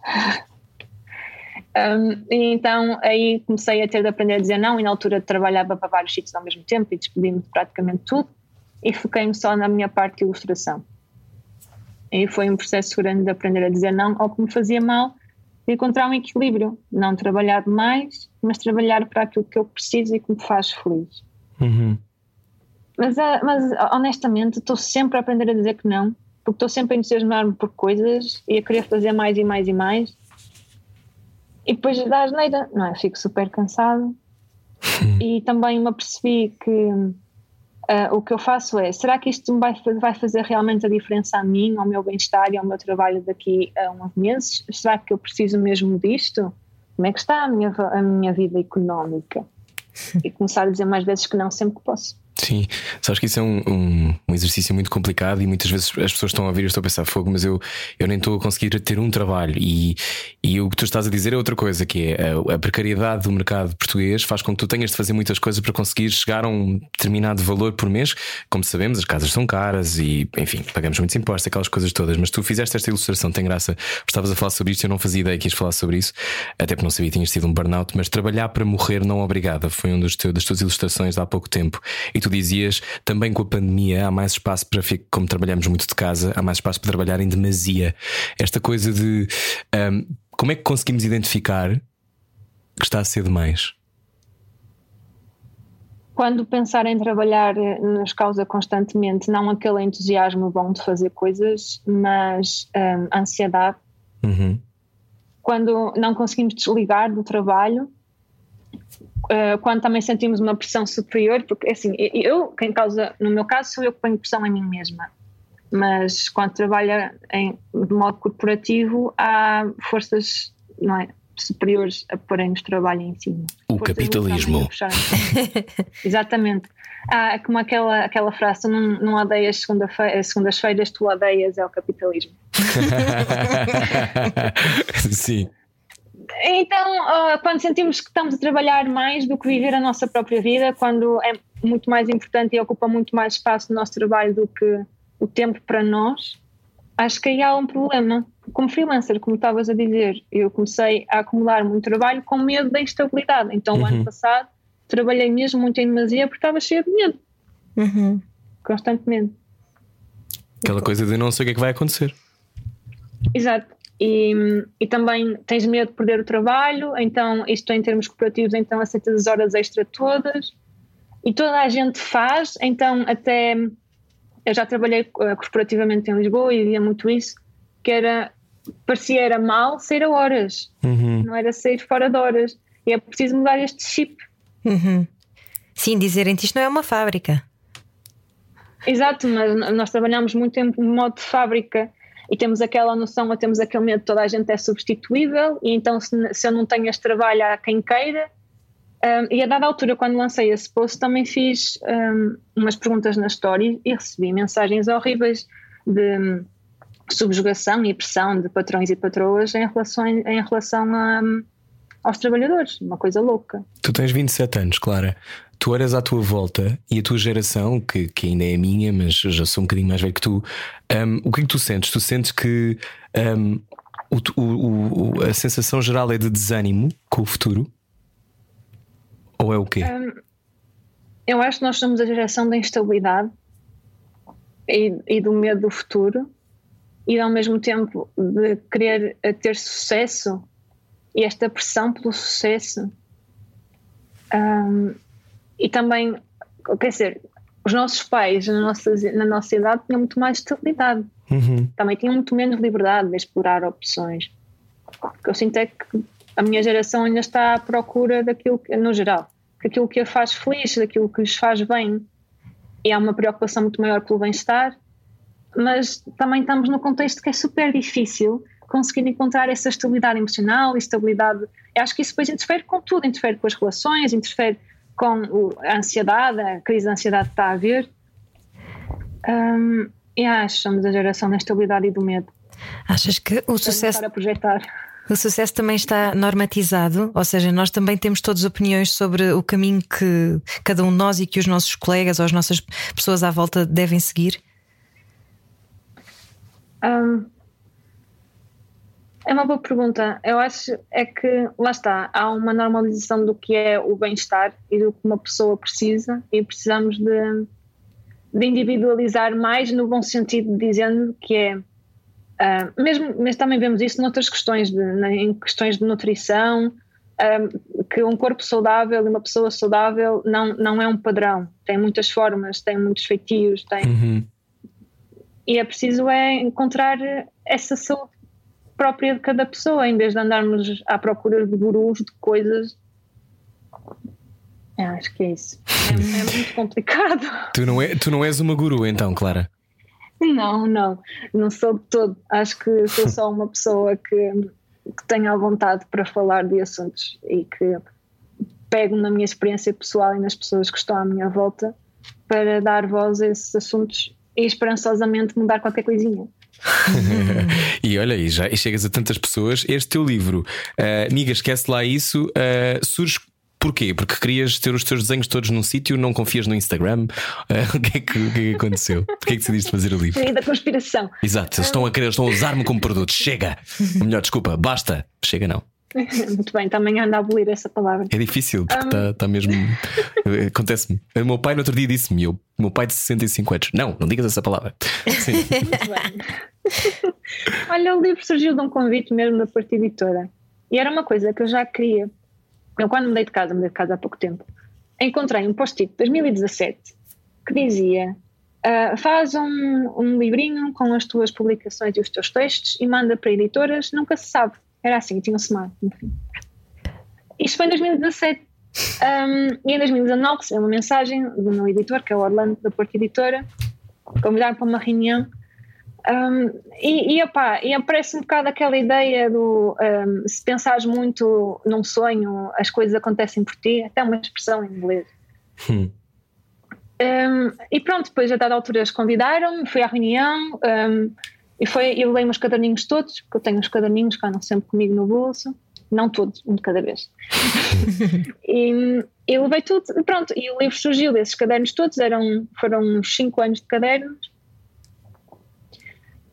Um, então aí comecei a ter de aprender a dizer não e na altura trabalhava para vários sítios ao mesmo tempo e despedi-me de praticamente tudo e foquei-me só na minha parte de ilustração. E foi um processo grande de aprender a dizer não ao que me fazia mal e encontrar um equilíbrio, não trabalhar demais, mas trabalhar para aquilo que eu preciso e que me faz feliz. Uhum. Mas, ah, mas honestamente estou sempre a aprender a dizer que não, porque estou sempre a entusiasmar-me por coisas e a querer fazer mais e mais e mais. E depois dá asneira, não é? Fico super cansado. e também me apercebi que ah, o que eu faço é: será que isto me vai, vai fazer realmente a diferença a mim, ao meu bem-estar e ao meu trabalho daqui a uns meses? Será que eu preciso mesmo disto? Como é que está a minha, a minha vida económica? E começar a dizer mais vezes que não sempre que posso. Sim, sabes que isso é um, um, um exercício muito complicado e muitas vezes as pessoas estão a ouvir e estou a pensar fogo, mas eu, eu nem estou a conseguir ter um trabalho. E, e o que tu estás a dizer é outra coisa, que é a, a precariedade do mercado português faz com que tu tenhas de fazer muitas coisas para conseguir chegar a um determinado valor por mês. Como sabemos, as casas são caras e, enfim, pagamos muitos impostos, aquelas coisas todas. Mas tu fizeste esta ilustração, tem graça. Estavas a falar sobre isto, eu não fazia ideia que ias falar sobre isso, até porque não sabia que tinhas tido um burnout. Mas trabalhar para morrer não obrigada foi um teu, das tuas ilustrações há pouco tempo. E tu dizias também com a pandemia há mais espaço para, fi- como trabalhamos muito de casa, há mais espaço para trabalhar em demasia. Esta coisa de ahm, como é que conseguimos identificar que está a ser demais? quando pensar em trabalhar eh, nos causa constantemente não aquele entusiasmo bom de fazer coisas, mas hum, ansiedade. Uhum. Quando não conseguimos desligar do trabalho, eh, quando também sentimos uma pressão superior, porque assim, eu, quem causa, no meu caso, sou eu que ponho pressão em mim mesma. Mas quando trabalha em, de modo corporativo, há forças não é, superiores a porem-nos trabalho em cima. O Forças capitalismo. Exatamente. Ah, é como aquela, aquela frase: não, não odeias segunda-fe- segundas-feiras, tu odeias é o capitalismo. Sim. Então, ah, quando sentimos que estamos a trabalhar mais do que viver a nossa própria vida, quando é muito mais importante e ocupa muito mais espaço no nosso trabalho do que o tempo para nós, acho que aí há um problema. Como freelancer, como estavas a dizer, eu comecei a acumular muito trabalho com medo da instabilidade. Então, o ano passado, trabalhei mesmo muito em demasia porque estava cheia de medo. Uhum. Constantemente. Aquela coisa de não sei o que é que vai acontecer. Exato. E, e também tens medo de perder o trabalho, então isto em termos cooperativos, então aceitas as horas extra todas e toda a gente faz, então até eu já trabalhei uh, corporativamente em Lisboa e via muito isso, que era parecia era mal sair a horas, Uhum. não era sair fora de horas. E é preciso mudar este chip. Uhum. Sim, dizerem-te isto não é uma fábrica. Exato, mas nós trabalhamos muito em modo de fábrica e temos aquela noção, ou temos aquele medo de toda a gente é substituível e então se, se eu não tenho este trabalho há quem queira. Um, e a dada altura, quando lancei esse post, também fiz um, umas perguntas na story e recebi mensagens horríveis de hum, subjugação e pressão de patrões e patroas em relação, em relação a, hum, aos trabalhadores. Uma coisa louca. Tu tens 27 anos, Clara. Tu olhas à tua volta e a tua geração, que, que ainda é a minha, mas já sou um bocadinho mais velho que tu, hum, o que é que tu sentes? Tu sentes que hum, o- o- o- a sensação geral é de desânimo com o futuro? Ou é o quê? Eu acho que nós somos a geração da instabilidade e, e do medo do futuro e ao mesmo tempo de querer eh, ter sucesso e esta pressão pelo sucesso. Ahm, e também, quer dizer, os nossos pais na nossa, na nossa idade tinham muito mais estabilidade, Uhum. também tinham muito menos liberdade de explorar opções. O que eu sinto é que a minha geração ainda está à procura daquilo que, no geral, daquilo que a faz feliz, daquilo que lhes faz bem. E há uma preocupação muito maior pelo bem-estar, mas também estamos num contexto que é super difícil conseguir encontrar essa estabilidade emocional e estabilidade. Eu acho que isso depois interfere com tudo, interfere com as relações, interfere com a ansiedade, a crise de ansiedade que está a haver. Hum, e que somos a geração da instabilidade e do medo. Achas que o Para sucesso, começar a projetar. o sucesso também está normatizado? Ou seja, nós também temos todas opiniões sobre o caminho que cada um de nós e que os nossos colegas ou as nossas pessoas à volta devem seguir? Hum, é uma boa pergunta. Eu acho é que lá está, há uma normalização do que é o bem-estar e do que uma pessoa precisa e precisamos de, de individualizar mais no bom sentido, dizendo que é ah, mesmo, mas também vemos isso noutras questões, de, na- em questões de nutrição, ah, que um corpo saudável e uma pessoa saudável não, não é um padrão, tem muitas formas, tem muitos feitios, tem, Uhum. e é preciso é encontrar essa saúde própria de cada pessoa, em vez de andarmos à procura de gurus, de coisas. É, acho que é isso. É, é muito complicado. Tu, não é, tu não és uma guru, então, Clara. Não, não, não sou de todo. Acho que sou só uma pessoa que, que tenho a vontade para falar de assuntos e que pego na minha experiência pessoal e nas pessoas que estão à minha volta para dar voz a esses assuntos e esperançosamente mudar qualquer coisinha. E olha aí, já e chegas a tantas pessoas. Este teu livro, amiga, esquece lá isso, ah, surge. Porquê? Porque querias ter os teus desenhos todos num sítio, não confias no Instagram? Ah, o, que é que, o que é que aconteceu? Porquê é que decidiste fazer o livro? Teoria da conspiração. Exato, eles estão a querer, estão a usar-me como produto. Chega! Ou melhor, desculpa, basta. Chega não. Muito bem, também ando a abolir essa palavra. É difícil, porque está tá mesmo. Acontece-me. O meu pai no outro dia disse-me, o meu pai de 65 anos, não, não digas essa palavra. Sim. Muito bem. Olha, o livro surgiu de um convite mesmo da parte editora. E era uma coisa que eu já queria. Eu, quando mudei de casa, mudei de casa há pouco tempo, encontrei um post-it de 2017 que dizia: ah, faz um, um livrinho com as tuas publicações e os teus textos e manda para editoras, nunca se sabe. Era assim, tinha um semana, enfim. Isto foi em 2017. Um, e em 2019 recebi uma mensagem do meu editor, que é o Orlando, da Porta Editora, convidar para uma reunião. Um, e, e, opá, e aparece um bocado aquela ideia do um, se pensares muito num sonho, as coisas acontecem por ti, até uma expressão em inglês. Hum. Um, e pronto, depois a dada altura eles convidaram-me, fui à reunião um, e foi, eu levei meus caderninhos todos, porque eu tenho os caderninhos que andam sempre comigo no bolso, não todos, um de cada vez. e, e levei tudo, e pronto, e o livro surgiu desses cadernos todos, eram, foram uns 5 anos de cadernos.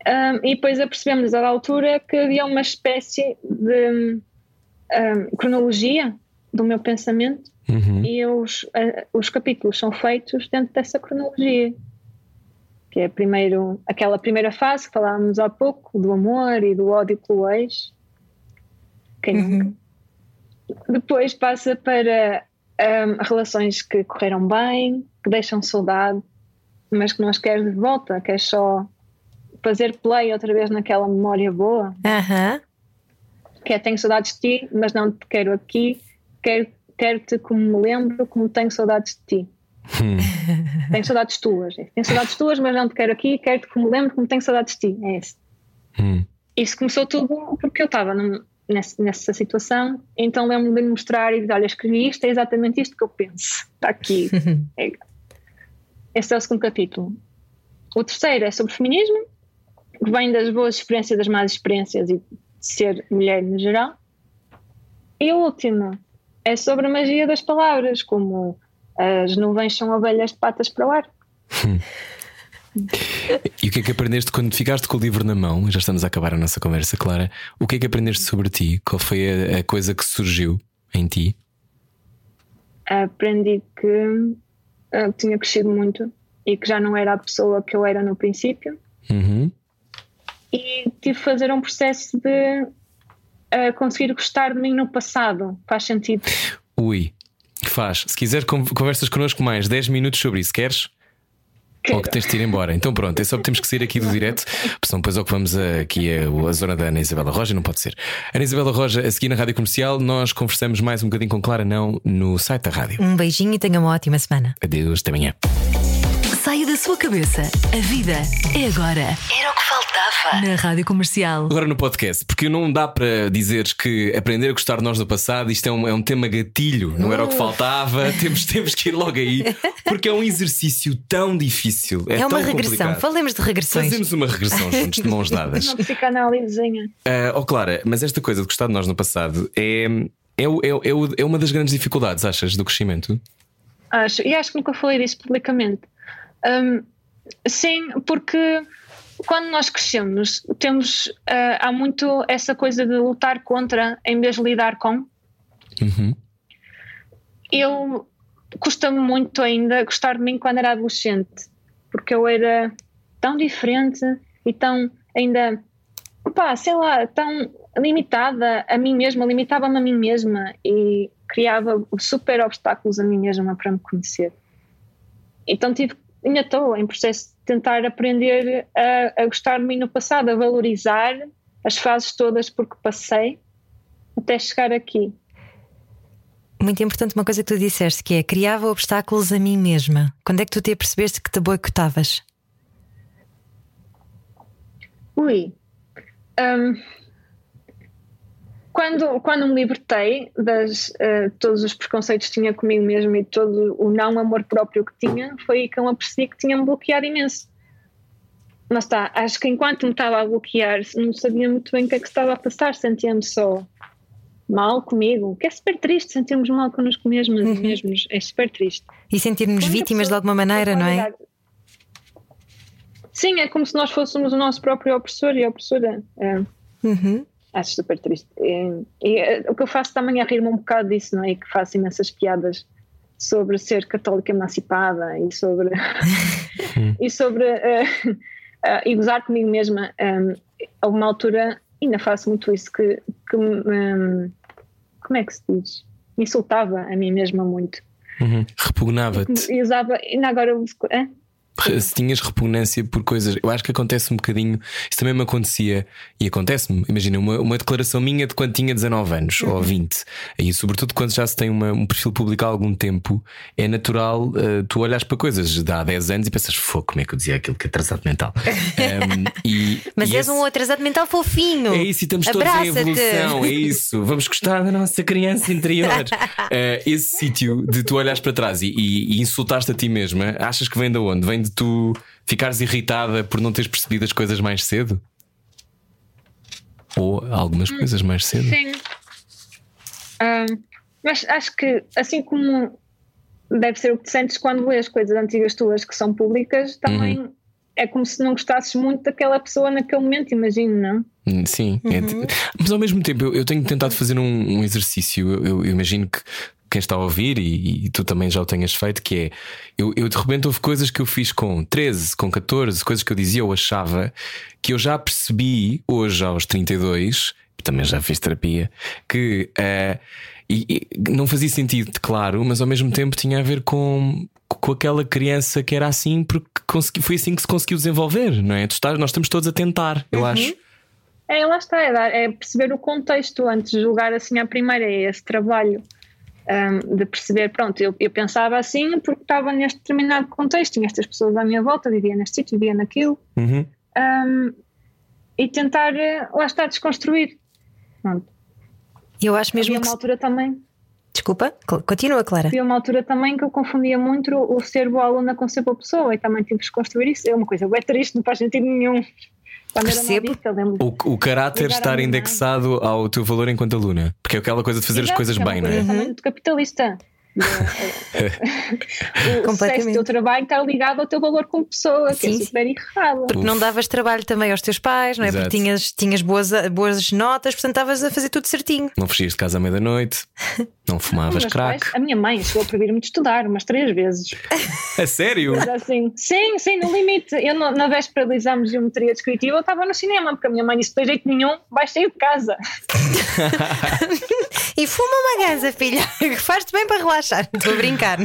Um, e depois apercebemos dada altura que havia uma espécie de um, cronologia do meu pensamento Uhum. e os, eh, os capítulos são feitos dentro dessa cronologia. Que é primeiro aquela primeira fase que falávamos há pouco, do amor e do ódio pelo ex. Quem nunca? Depois passa para ahm, relações que correram bem, que deixam saudade, mas que não as queres de volta, queres só fazer play outra vez naquela memória boa Aham. que é tenho saudades de ti, mas não te quero aqui, quero, quero-te como me lembro, como tenho saudades de ti. Tenho saudades tuas. Tenho saudades tuas, mas não te quero aqui, quero-te como me lembro, como tenho saudades de ti. É isso. Hum. Isso começou tudo porque eu estava nessa, nessa situação, então lembro-me de lhe mostrar e dizer: Olha, escrevi isto, é exatamente isto que eu penso. Está aqui. É- Esse é o segundo capítulo. O terceiro é sobre feminismo, que vem das boas experiências, das más experiências e de ser mulher no geral. E o último é sobre a magia das palavras, como as nuvens são ovelhas de patas para o ar. E o que é que aprendeste quando ficaste com o livro na mão? Já estamos a acabar a nossa conversa, Clara. O que é que aprendeste sobre ti? Qual foi a, a coisa que surgiu em ti? Aprendi que ah, tinha crescido muito e que já não era a pessoa que eu era no princípio. Uhum. E tive de fazer um processo de ah, conseguir gostar de mim no passado. Faz sentido. Ui, faz. Se quiser, con- conversas connosco mais 10 minutos sobre isso, queres? Ou que tens de ir embora. Então pronto, é só que temos que sair aqui do direto, porque senão depois ocupamos a- aqui a, a zona da Ana Isabela Roja, não pode ser. Ana Isabela Roja, a seguir na rádio comercial, nós conversamos mais um bocadinho com Clara Não no site da rádio. Um beijinho e tenha uma ótima semana. Adeus, até amanhã. Saia da sua cabeça. A vida é agora. Era o que faltava. Na Rádio Comercial. Agora no podcast, porque não dá para dizeres que aprender a gostar de nós do passado, isto é um, é um tema gatilho, não era o que faltava, temos, temos que ir logo aí, porque é um exercício tão difícil. É, É, uma tão regressão. complicado. Falemos de regressões. Fazemos uma regressão juntos, de mãos dadas. Uma psicanalisezinha. Ah, oh Clara, mas esta coisa de gostar de nós no passado é, é, o- é, o- é, é uma das grandes dificuldades, achas, do crescimento? Acho. E acho que nunca falei disso publicamente. Hum, sim, porque quando nós crescemos, temos ah, há muito essa coisa de lutar contra em vez de lidar com. Uhum. Eu custa-me muito ainda gostar de mim quando era adolescente, porque eu era tão diferente e tão ainda, pá, sei lá, tão limitada a mim mesma, limitava-me a mim mesma e criava super obstáculos a mim mesma para me conhecer. Então tive, ainda estou em processo de tentar aprender a, a gostar de mim no passado, a valorizar as fases todas porque passei até chegar aqui. Muito importante uma coisa que tu disseste, que é criava obstáculos a mim mesma. Quando é que tu te apercebeste que te boicotavas? Ui. Hum, quando, quando me libertei das eh, todos os preconceitos que tinha comigo mesmo e todo o não amor próprio que tinha, foi aí que eu apercebi que tinha-me bloqueado imenso. Mas está, acho que enquanto me estava a bloquear, não sabia muito bem o que é que estava a passar, sentia-me só mal comigo, que é super triste sentirmos mal connosco mesmos e mesmos, é super triste. E a vítimas de alguma maneira, não é? Sim, é como se nós fôssemos o nosso próprio opressor e opressora. É, Uhum. Acho super triste. E, e, eh, o que eu faço também é rir-me um bocado disso, não é? Que faço imensas piadas sobre ser católica emancipada e sobre. e sobre. eh, eh, e gozar comigo mesma. Um, a uma altura, ainda faço muito isso, que, que me, hum, como é que se diz? Me insultava a mim mesma muito. Uhum. Repugnava-te. E usava. Ainda agora eu? Se tinhas repugnância por coisas, eu acho que acontece um bocadinho. Isso também me acontecia e acontece-me. Imagina uma, uma declaração minha de quando tinha 19 anos ou 20, e sobretudo quando já se tem uma- um perfil público há algum tempo, é natural eh, tu olhas para coisas de há 10 anos e pensas, fogo, como é que eu dizia aquilo que é atrasado mental? Um, e, Mas e és esse- um atrasado mental fofinho. É isso, e estamos todos em evolução, é isso. Vamos gostar da nossa criança interior. Eh, esse sítio de tu olhares para trás e, e, e insultaste a ti mesma, achas que vem de onde? Vem de tu ficares irritada por não teres percebido as coisas mais cedo? Ou algumas coisas mais cedo? Sim. Mas acho que, assim como deve ser o que te sentes quando lês coisas antigas tuas que são públicas, também é como se não gostasses muito daquela pessoa naquele momento, imagino, não? Hum, Sim, é de- mas ao mesmo tempo eu, eu tenho tentado fazer um, um exercício. Eu, eu imagino que quem está a ouvir e, e, tu também já o tenhas feito, que é eu, eu de repente houve coisas que eu fiz com 13, com 14, coisas que eu dizia ou achava que eu já percebi hoje aos 32, também já fiz terapia, que uh, e, e, não fazia sentido, claro, mas ao mesmo tempo tinha a ver com, com aquela criança que era assim, porque consegui, foi assim que se conseguiu desenvolver, não é? Estás, nós estamos todos a tentar, eu uhum. acho. É, lá está, é, é, perceber o contexto antes de julgar assim à primeira, é esse trabalho um, de perceber, pronto, eu, eu, pensava assim porque estava neste determinado contexto, tinha estas pessoas à minha volta, vivia neste sítio, vivia naquilo, uhum. um, e tentar, eh, lá está, desconstruir. Pronto. Eu acho mesmo Havia que... uma altura também. Desculpa, continua, Clara. Havia uma altura também que eu confundia muito o ser boa aluna com ser boa pessoa e também tive que desconstruir isso. É uma coisa é triste, não faz sentido nenhum. Quando Percebo. o, o caráter estar indexado ao teu valor enquanto aluna. Porque é aquela coisa de fazer Exato, as coisas é bem, não é? Muito capitalista. o sucesso do teu trabalho está ligado ao teu valor como pessoa, sim, que é super errado. Porque Uf. não davas trabalho também aos teus pais, não é? Exato. Porque tinhas, tinhas boas, boas notas, portanto estavas a fazer tudo certinho. Não fugias de casa à meia-noite, não fumavas crack. Pais, a minha mãe chegou a proibir-me de estudar umas três vezes. A sério? Mas assim, sim, sim, no limite. Eu na véspera do exame de geometria descritiva eu estava no cinema, porque a minha mãe disse: de jeito nenhum, vais sair de casa. e fuma uma ganza, filha, que faz-te bem para relaxar achar, estou a brincar.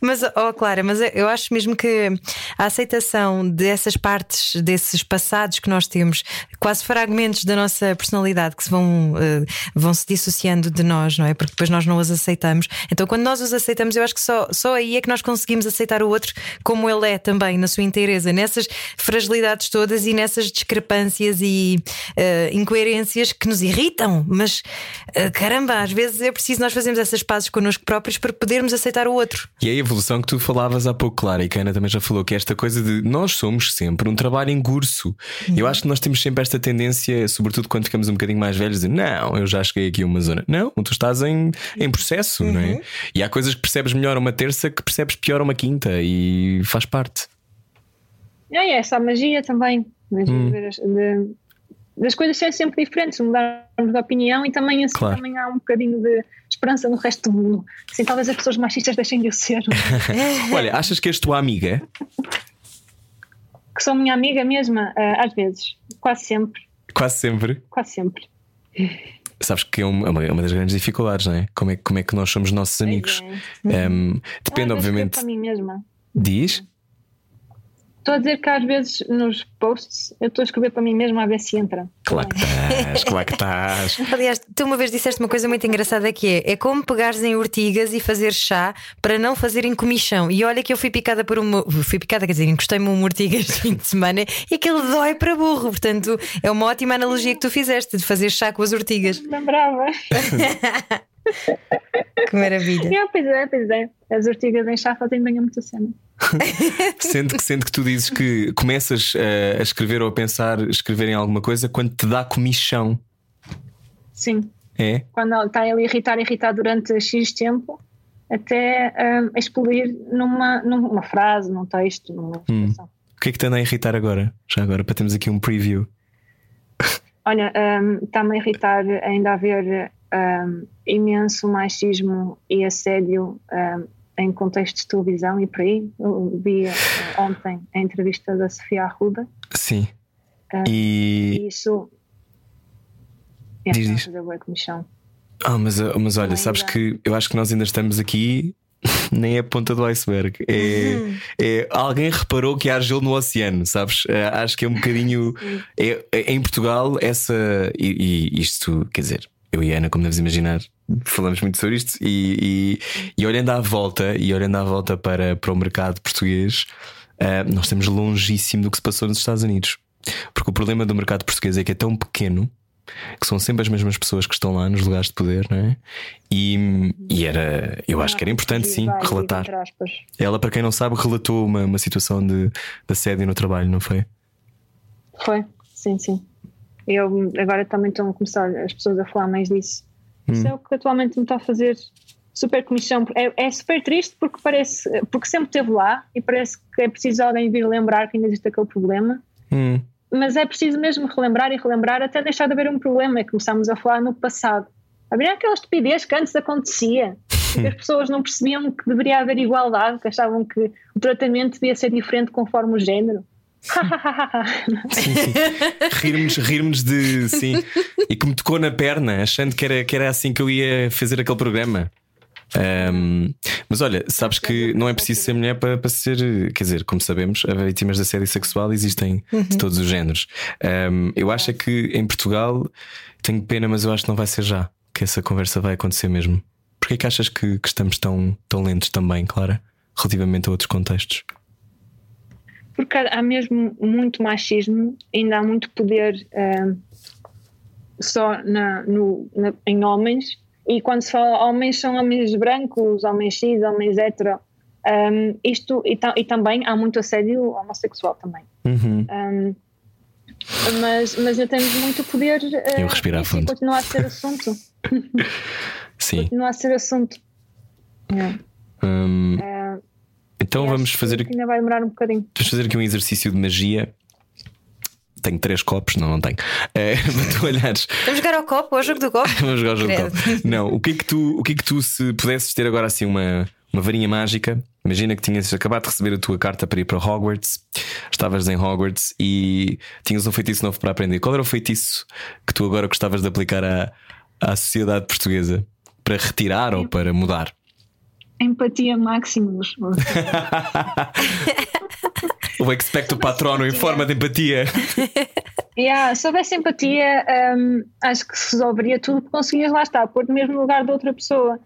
mas, oh, Clara, mas eu acho mesmo que a aceitação dessas partes, desses passados que nós temos, quase fragmentos da nossa personalidade que se vão, uh, vão se dissociando de nós, não é? Porque depois nós não os aceitamos. Então, quando nós os aceitamos, eu acho que só, só aí é que nós conseguimos aceitar o outro como ele é também, na sua inteireza, nessas fragilidades todas e nessas discrepâncias e uh, incoerências que nos irritam. Mas uh, caramba, às vezes é preciso nós fazermos essas pazes connosco próprios próprios para podermos aceitar o outro. E é a evolução que tu falavas há pouco, Clara, e que a Ana também já falou, que é esta coisa de nós somos sempre um trabalho em curso. Uhum. Eu acho que nós temos sempre esta tendência, sobretudo quando ficamos um bocadinho mais velhos, de não, eu já cheguei aqui a uma zona. Não, tu estás em, em processo, uhum. não é? Uhum. E há coisas que percebes melhor uma terça que percebes pior uma quinta e faz parte. É, é essa a magia também. hum. de, das coisas serem sempre diferentes, mudarmos de opinião e também assim claro. também há um bocadinho de esperança no resto do mundo. Assim, talvez as pessoas machistas deixem de o ser. Olha, achas que és tua amiga? Que sou minha amiga mesma, uh, às vezes, quase sempre. Quase sempre? Quase sempre. Sabes que é uma, é uma das grandes dificuldades, não é? Como é, como é que nós somos nossos amigos? É. Um, depende, obviamente. Para mim mesma. Diz? Estou a dizer que às vezes nos posts eu estou a escrever para mim mesmo a ver se entra. Claro que estás, claro que estás. Aliás, tu uma vez disseste uma coisa muito engraçada que é: é como pegares em ortigas e fazer chá para não fazerem comichão. E olha que eu fui picada por uma. Fui picada, quer dizer, encostei-me uma ortiga este fim de semana e aquilo dói para burro. Portanto, é uma ótima analogia que tu fizeste de fazer chá com as ortigas. Lembrava. que maravilha. É, pois é, pois é. As ortigas em chá fazem bem a muita cena. sendo, que, sendo que tu dizes que começas a, a escrever ou a pensar escrever em alguma coisa quando te dá comichão. Sim. É? Quando está ali a irritar, irritar durante X tempo, até um, explodir numa, numa frase, num texto, numa hum. O que é que te anda a irritar agora? Já agora, para termos aqui um preview. Olha, um, está-me a irritar ainda haver um, imenso machismo e assédio um, em contextos de televisão e por aí. Eu vi uh, ontem a entrevista da Sofia Arruda. Sim. E isso. É, diz, diz. Ah, mas, uh, mas olha, sabes que eu acho que nós ainda estamos aqui nem é a ponta do iceberg. É, uhum. é, alguém reparou que há gelo no oceano, sabes? É, acho que é um bocadinho. É, é, em Portugal, essa. E, e, isto, quer dizer, eu e Ana, como deves imaginar, falamos muito sobre isto e, e, e, olhando à volta e olhando à volta para, para o mercado português, uh, nós estamos longíssimo do que se passou nos Estados Unidos. Porque o problema do mercado português é que é tão pequeno que são sempre as mesmas pessoas que estão lá nos lugares de poder, não é? E, e era, eu acho que era importante sim relatar. Ela, para quem não sabe, relatou uma, uma situação de, de assédio no trabalho, não foi? Foi, sim, sim. Eu agora também estão a começar as pessoas a falar mais disso. Hum. Isso é o que atualmente me está a fazer super comissão. É, é, super triste porque parece, porque sempre esteve lá e parece que é preciso alguém vir lembrar que ainda existe aquele problema. Hum. Mas é preciso mesmo relembrar e relembrar até deixar de haver um problema. E começámos a falar no passado. Havia aquela estupidez que antes acontecia. as pessoas não percebiam que deveria haver igualdade, que achavam que o tratamento devia ser diferente conforme o género. Rirmos, rirmos de. Sim. E que me tocou na perna, achando que era, que era assim que eu ia fazer aquele programa. Um, mas olha, sabes que não é preciso ser mulher para, para ser, quer dizer, como sabemos, as vítimas de assédio sexual existem de todos os géneros. Um, eu acho que em Portugal tenho pena, mas eu acho que não vai ser já que essa conversa vai acontecer mesmo. Porquê é que achas que, que estamos tão, tão lentos também, Clara, relativamente a outros contextos? Porque há mesmo muito machismo, ainda há muito poder uh, só na, no, na, em homens, e quando se fala homens, são homens brancos, homens cis, homens hetero. Um, isto, e, e, também há muito assédio homossexual também. Uhum. Um, mas, mas ainda temos muito poder. Uh, Eu respirar fundo. Continua a ser assunto. Sim. Continua a ser assunto. Yeah. Um, uh, então vamos fazer aqui. Ainda vai demorar um bocadinho. Vamos fazer aqui um exercício de magia. Tenho três copos, não, não tenho. É, para tu olhares. Vamos jogar ao copo, ao jogo do copo? vamos jogar ao jogo do copo. Não, o que é que tu, o que é que tu se pudesses ter agora assim uma, uma varinha mágica? Imagina que tinhas acabado de receber a tua carta para ir para Hogwarts, estavas em Hogwarts e tinhas um feitiço novo para aprender. Qual era o feitiço que tu agora gostavas de aplicar à, à sociedade portuguesa? Para retirar ou para mudar? Empatia máxima. o expecto patrono em forma de empatia. Yeah, se houvesse empatia, um, acho que se resolveria tudo porque conseguias lá estar, pôr no mesmo lugar de outra pessoa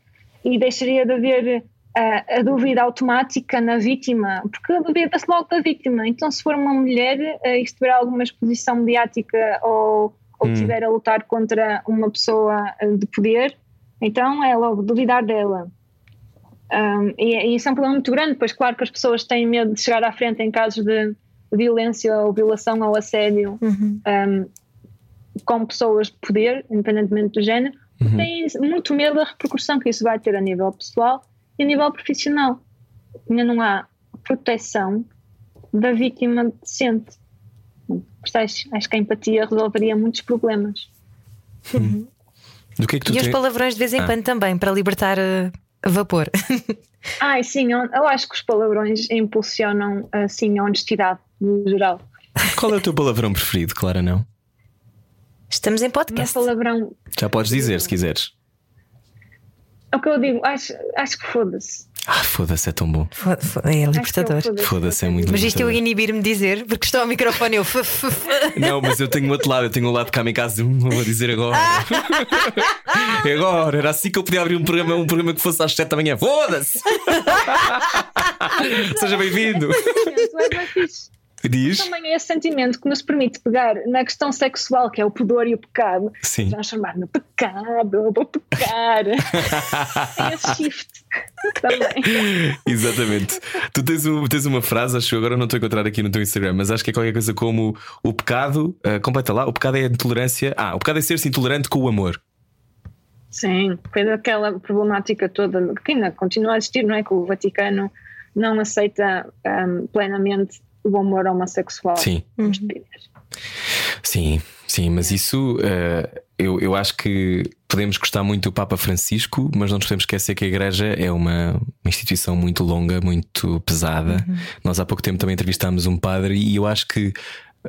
e deixaria de haver uh, a dúvida automática na vítima, porque a dúvida se logo da vítima. Então, se for uma mulher uh, e tiver alguma exposição mediática ou, ou hum. estiver a lutar contra uma pessoa de poder, então é logo duvidar dela. Um, e, e, isso é um problema muito grande, pois claro que as pessoas têm medo de chegar à frente em casos de violência ou violação ou assédio uhum. um, com pessoas de poder, independentemente do género, uhum. têm muito medo da repercussão que isso vai ter a nível pessoal e a nível profissional. Ainda não há proteção da vítima decente. Acho, acho que a empatia resolveria muitos problemas. Uhum. Do que é que e os palavrões de vez em ah. quando também, para libertar uh, vapor. Ai, sim, eu, acho que os palavrões impulsionam assim a honestidade no geral. Qual é o teu palavrão preferido, Clara? Não? Estamos em podcast. palavrão. Já podes dizer se quiseres. É o que eu digo, acho, acho que foda-se. Ah, foda-se, é tão bom. Foda é libertador. É foda-se, é muito Mas isto eu inibir-me dizer, porque estou ao microfone eu. Não, mas eu tenho o outro lado, eu tenho o lado cá em casa, não vou dizer agora. é agora, era assim que eu podia abrir um programa, um programa que fosse às 7 da manhã. Foda-se! Seja bem-vindo. Diz. Também é esse sentimento que nos permite pegar na questão sexual, que é o pudor e o pecado, Sim. transformar no pecado, vou pecar. Tem esse shift também. Exatamente. Tu tens, um, tens uma frase, acho que agora não estou a encontrar aqui no teu Instagram, mas acho que é qualquer coisa como o pecado, uh, completa lá, o pecado é a intolerância. Ah, o pecado é ser-se intolerante com o amor. Sim, foi daquela problemática toda que ainda continua a existir, não é? Que o Vaticano não aceita um, plenamente o amor homossexual. Sim. Uhum. Sim, sim, mas isso uh, eu, eu acho que podemos gostar muito do Papa Francisco, mas não nos podemos esquecer que a Igreja é uma, uma instituição muito longa, muito pesada. Uhum. Nós há pouco tempo também entrevistámos um padre e eu acho que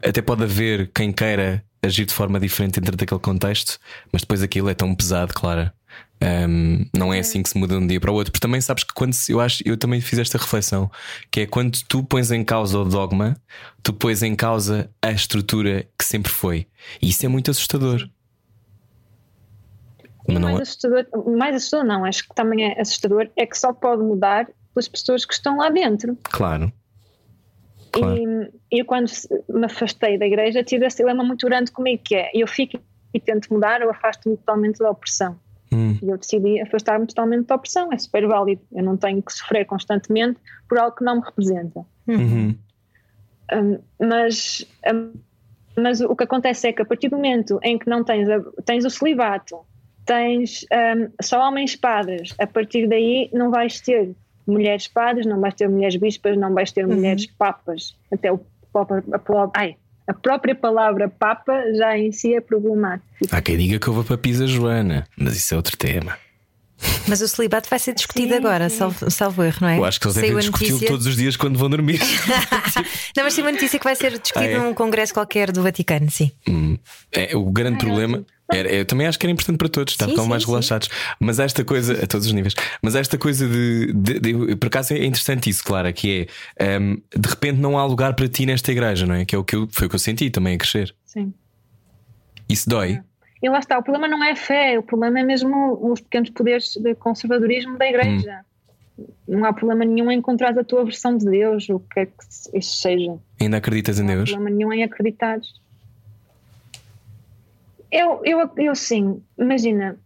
até pode haver quem queira agir de forma diferente dentro daquele contexto, mas depois aquilo é tão pesado, Clara. Um, não é assim que se muda de um dia para o outro, porque também sabes que quando eu acho, eu também fiz esta reflexão, que é quando tu pões em causa o dogma, tu pões em causa a estrutura que sempre foi, e isso é muito assustador. Mas mais, é... assustador, mais assustador não, acho que também é assustador, é que só pode mudar pelas pessoas que estão lá dentro. Claro. claro. E eu, quando me afastei da igreja, tive esse dilema muito grande comigo, que é eu fico e tento mudar ou afasto-me totalmente da opressão. Hum. E eu decidi afastar-me totalmente da opressão. É super válido. Eu não tenho que sofrer constantemente por algo que não me representa. Uhum. Um, mas, um, mas o que acontece é que a partir do momento em que não tens, a, tens o celibato, tens um, só homens padres, a partir daí não vais ter mulheres padres, não vais ter mulheres bispas, não vais ter uhum. mulheres papas. Até o Papa. Ai, a própria palavra Papa já em si é problemática. Há quem diga que houve a papisa Joana, mas isso é outro tema. Mas o celibato vai ser discutido Sim, agora, sim. salvo, salvo erro, não é? Eu acho que eles devem discuti-lo todos os dias quando vão dormir. Não, mas tem uma notícia que vai ser discutida Ah, é? num congresso qualquer do Vaticano, sim. É, o grande problema. Era, eu também acho que era importante para todos, ficam sim, mais sim. relaxados. Mas esta coisa, a todos os níveis, mas esta coisa de, de- de- Por acaso é interessante isso, Clara, que é hum, de repente não há lugar para ti nesta igreja, não é? Que é o que eu, foi o que eu senti também a crescer. Sim. Isso dói. E lá está, o problema não é a fé, o problema é mesmo os pequenos poderes de conservadorismo da igreja. Não há problema nenhum em encontrar a tua versão de Deus, o que é que isso seja. Ainda acreditas em Não há Deus? problema nenhum em acreditar. Eu, eu, eu sim, imagina.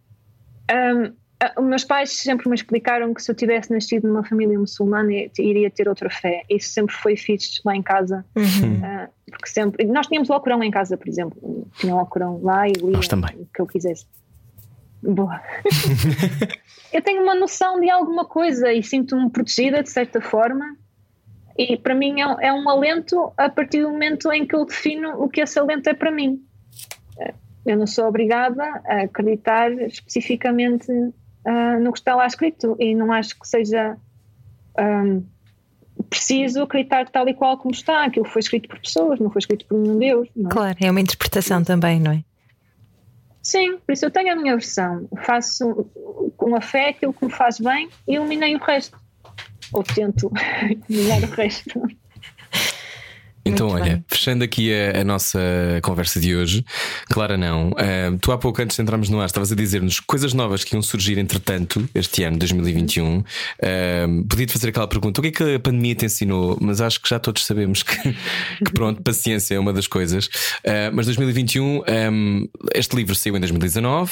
ah, os meus pais sempre me explicaram que se eu tivesse nascido numa família muçulmana iria ter outra fé. Isso sempre foi fixe lá em casa. Ah, porque sempre. Nós tínhamos o Alcorão em casa, por exemplo. Tinha o Alcorão lá e lia o que eu quisesse. Boa. eu tenho uma noção de alguma coisa e sinto-me protegida de certa forma. E para mim é, um- é um alento a partir do momento em que eu defino o que esse alento é para mim. Eu não sou obrigada a acreditar especificamente ah, no que está lá escrito e não acho que seja ahm, preciso acreditar tal e qual como está. Aquilo foi escrito por pessoas, não foi escrito por nenhum Deus. É? Claro, é uma interpretação também, não é? Sim, por isso eu tenho a minha versão. Faço com a fé aquilo que me faz bem e eliminei o resto. Ou tento eliminar o resto. Então, Muito olha, bem. fechando aqui a, a nossa conversa de hoje, Clara, não. ah, tu há pouco antes de entrarmos no ar estavas a dizer-nos coisas novas que iam surgir entretanto este ano, 2021. Ah, Podia-te fazer aquela pergunta: o que é que a pandemia te ensinou? Mas acho que já todos sabemos que, que pronto, paciência é uma das coisas. Ah, mas 2021, ah, este livro saiu em 2019.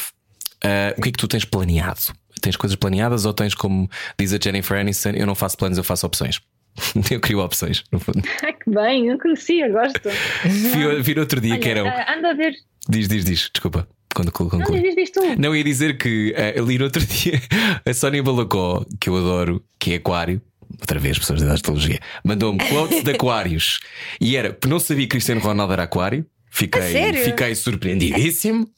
Ah, o que é que tu tens planeado? Tens coisas planeadas ou tens, como diz a Jennifer Aniston, eu não faço planos, eu faço opções? Eu crio opções, no fundo. Ai que bem, eu conhecia, gosto. Vi, vi outro dia que Olha, eram. ah, anda a ver. Diz, diz, diz, desculpa. Quando quando Não, conclui. diz, diz tu. Não, ia dizer que eh, eu li no outro dia a Sónia Balacó, que eu adoro, que é Aquário. Outra vez, pessoas da astrologia, mandou-me quotes de Aquários e era, porque não sabia que Cristiano Ronaldo era Aquário. Fiquei, fiquei surpreendidíssimo.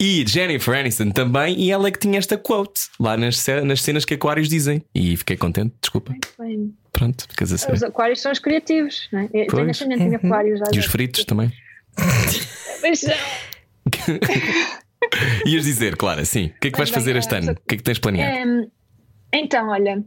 E Jennifer Aniston também, e ela é que tinha esta quote lá nas, nas cenas que Aquários dizem. E fiquei contente, desculpa. Bem, Pronto, ficas a Os aquários são os criativos. Não é? Eu tenho ascendente em aquários. já E os fritos também. Mas, ah, Ias dizer, Clara, sim. O que é que vais Bem, fazer este ano? O que é que tens planeado? Então, olha,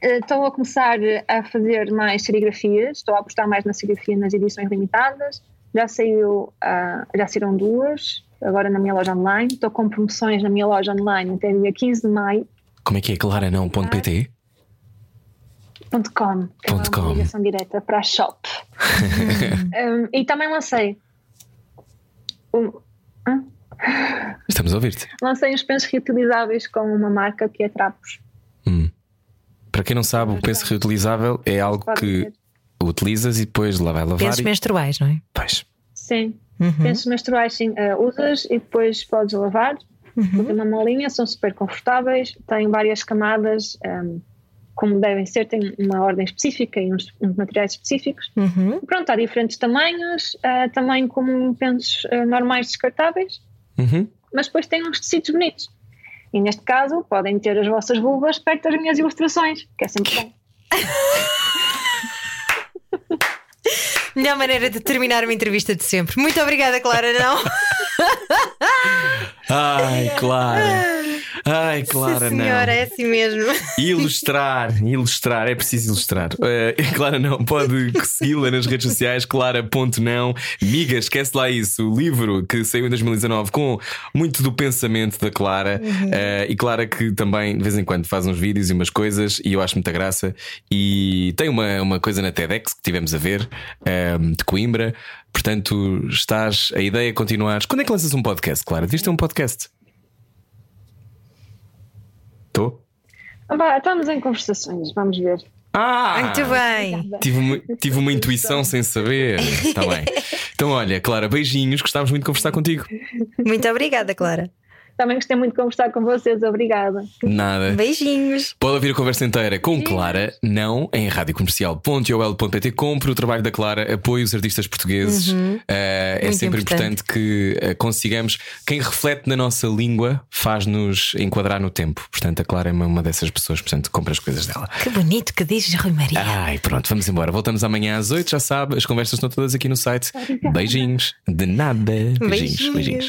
eh, estou a começar a fazer mais serigrafias, estou a apostar mais na serigrafia nas edições limitadas. Já saiu, ah, já saíram duas, agora na minha loja online. Estou com promoções na minha loja online até dia 15 de maio. Como é que é? Clara não, .com, que é com. uma ligação direta para a shop. Ehm, e também lancei um- hã? Estamos a ouvir-te. lancei uns pensos reutilizáveis com uma marca que é Trapos. Para quem não sabe, o penso reutilizável é algo Pode que ver. utilizas e depois lá vai lavar. Pensos E... menstruais, não é? Pois. Sim. Uhum. Pensos menstruais, sim, eh, usas e depois podes lavar. Tem uma molinha, são super confortáveis, têm várias camadas, ehm, como devem ser, têm uma ordem específica e uns, uns materiais específicos. Uhum. Pronto, há diferentes tamanhos, eh, também como pensos eh, normais descartáveis, Uhum. mas depois têm uns tecidos bonitos. E neste caso, podem ter as vossas vulvas perto das minhas ilustrações, que é sempre bom. Melhor maneira de terminar uma entrevista de sempre. Muito obrigada, Clara, não? Ai, Clara. Ai, Clara, Sim, senhora, não. é assim mesmo. Ilustrar, ilustrar, é preciso ilustrar. Eh, Clara não, pode segui-la nas redes sociais, clara.não. Miga, esquece lá isso. O livro que saiu em 2019 com muito do pensamento da Clara. Eh, e Clara que também de vez em quando faz uns vídeos e umas coisas e eu acho muita graça. E tem uma, uma coisa na TEDx que tivemos a ver, de Coimbra. Portanto, estás. A ideia é continuar. Quando é que lanças um podcast, Clara? Devias ter um podcast? Estou? Ah, estamos em conversações, vamos ver. Ah! Muito bem. Tive uma, tive uma intuição sem saber. Está bem. Então, olha, Clara, beijinhos. Gostávamos muito de conversar contigo. Muito obrigada, Clara. Também gostei muito de conversar com vocês, obrigada. Nada. Beijinhos. Pode ouvir a conversa inteira com Clara, não em radiocomercial.ol.pt. Compre o trabalho da Clara, apoie os artistas portugueses. Uh, é Muito sempre importante. importante, que uh, consigamos. Quem reflete na nossa língua faz-nos enquadrar no tempo. Portanto, a Clara é uma, dessas pessoas. Portanto, compre as coisas dela. Que bonito que dizes, Rui Maria. Ai, pronto, vamos embora. Voltamos amanhã às 8, já sabe. As conversas estão todas aqui no site. Beijinhos. De nada. Beijinhos, Beijinhos. beijinhos.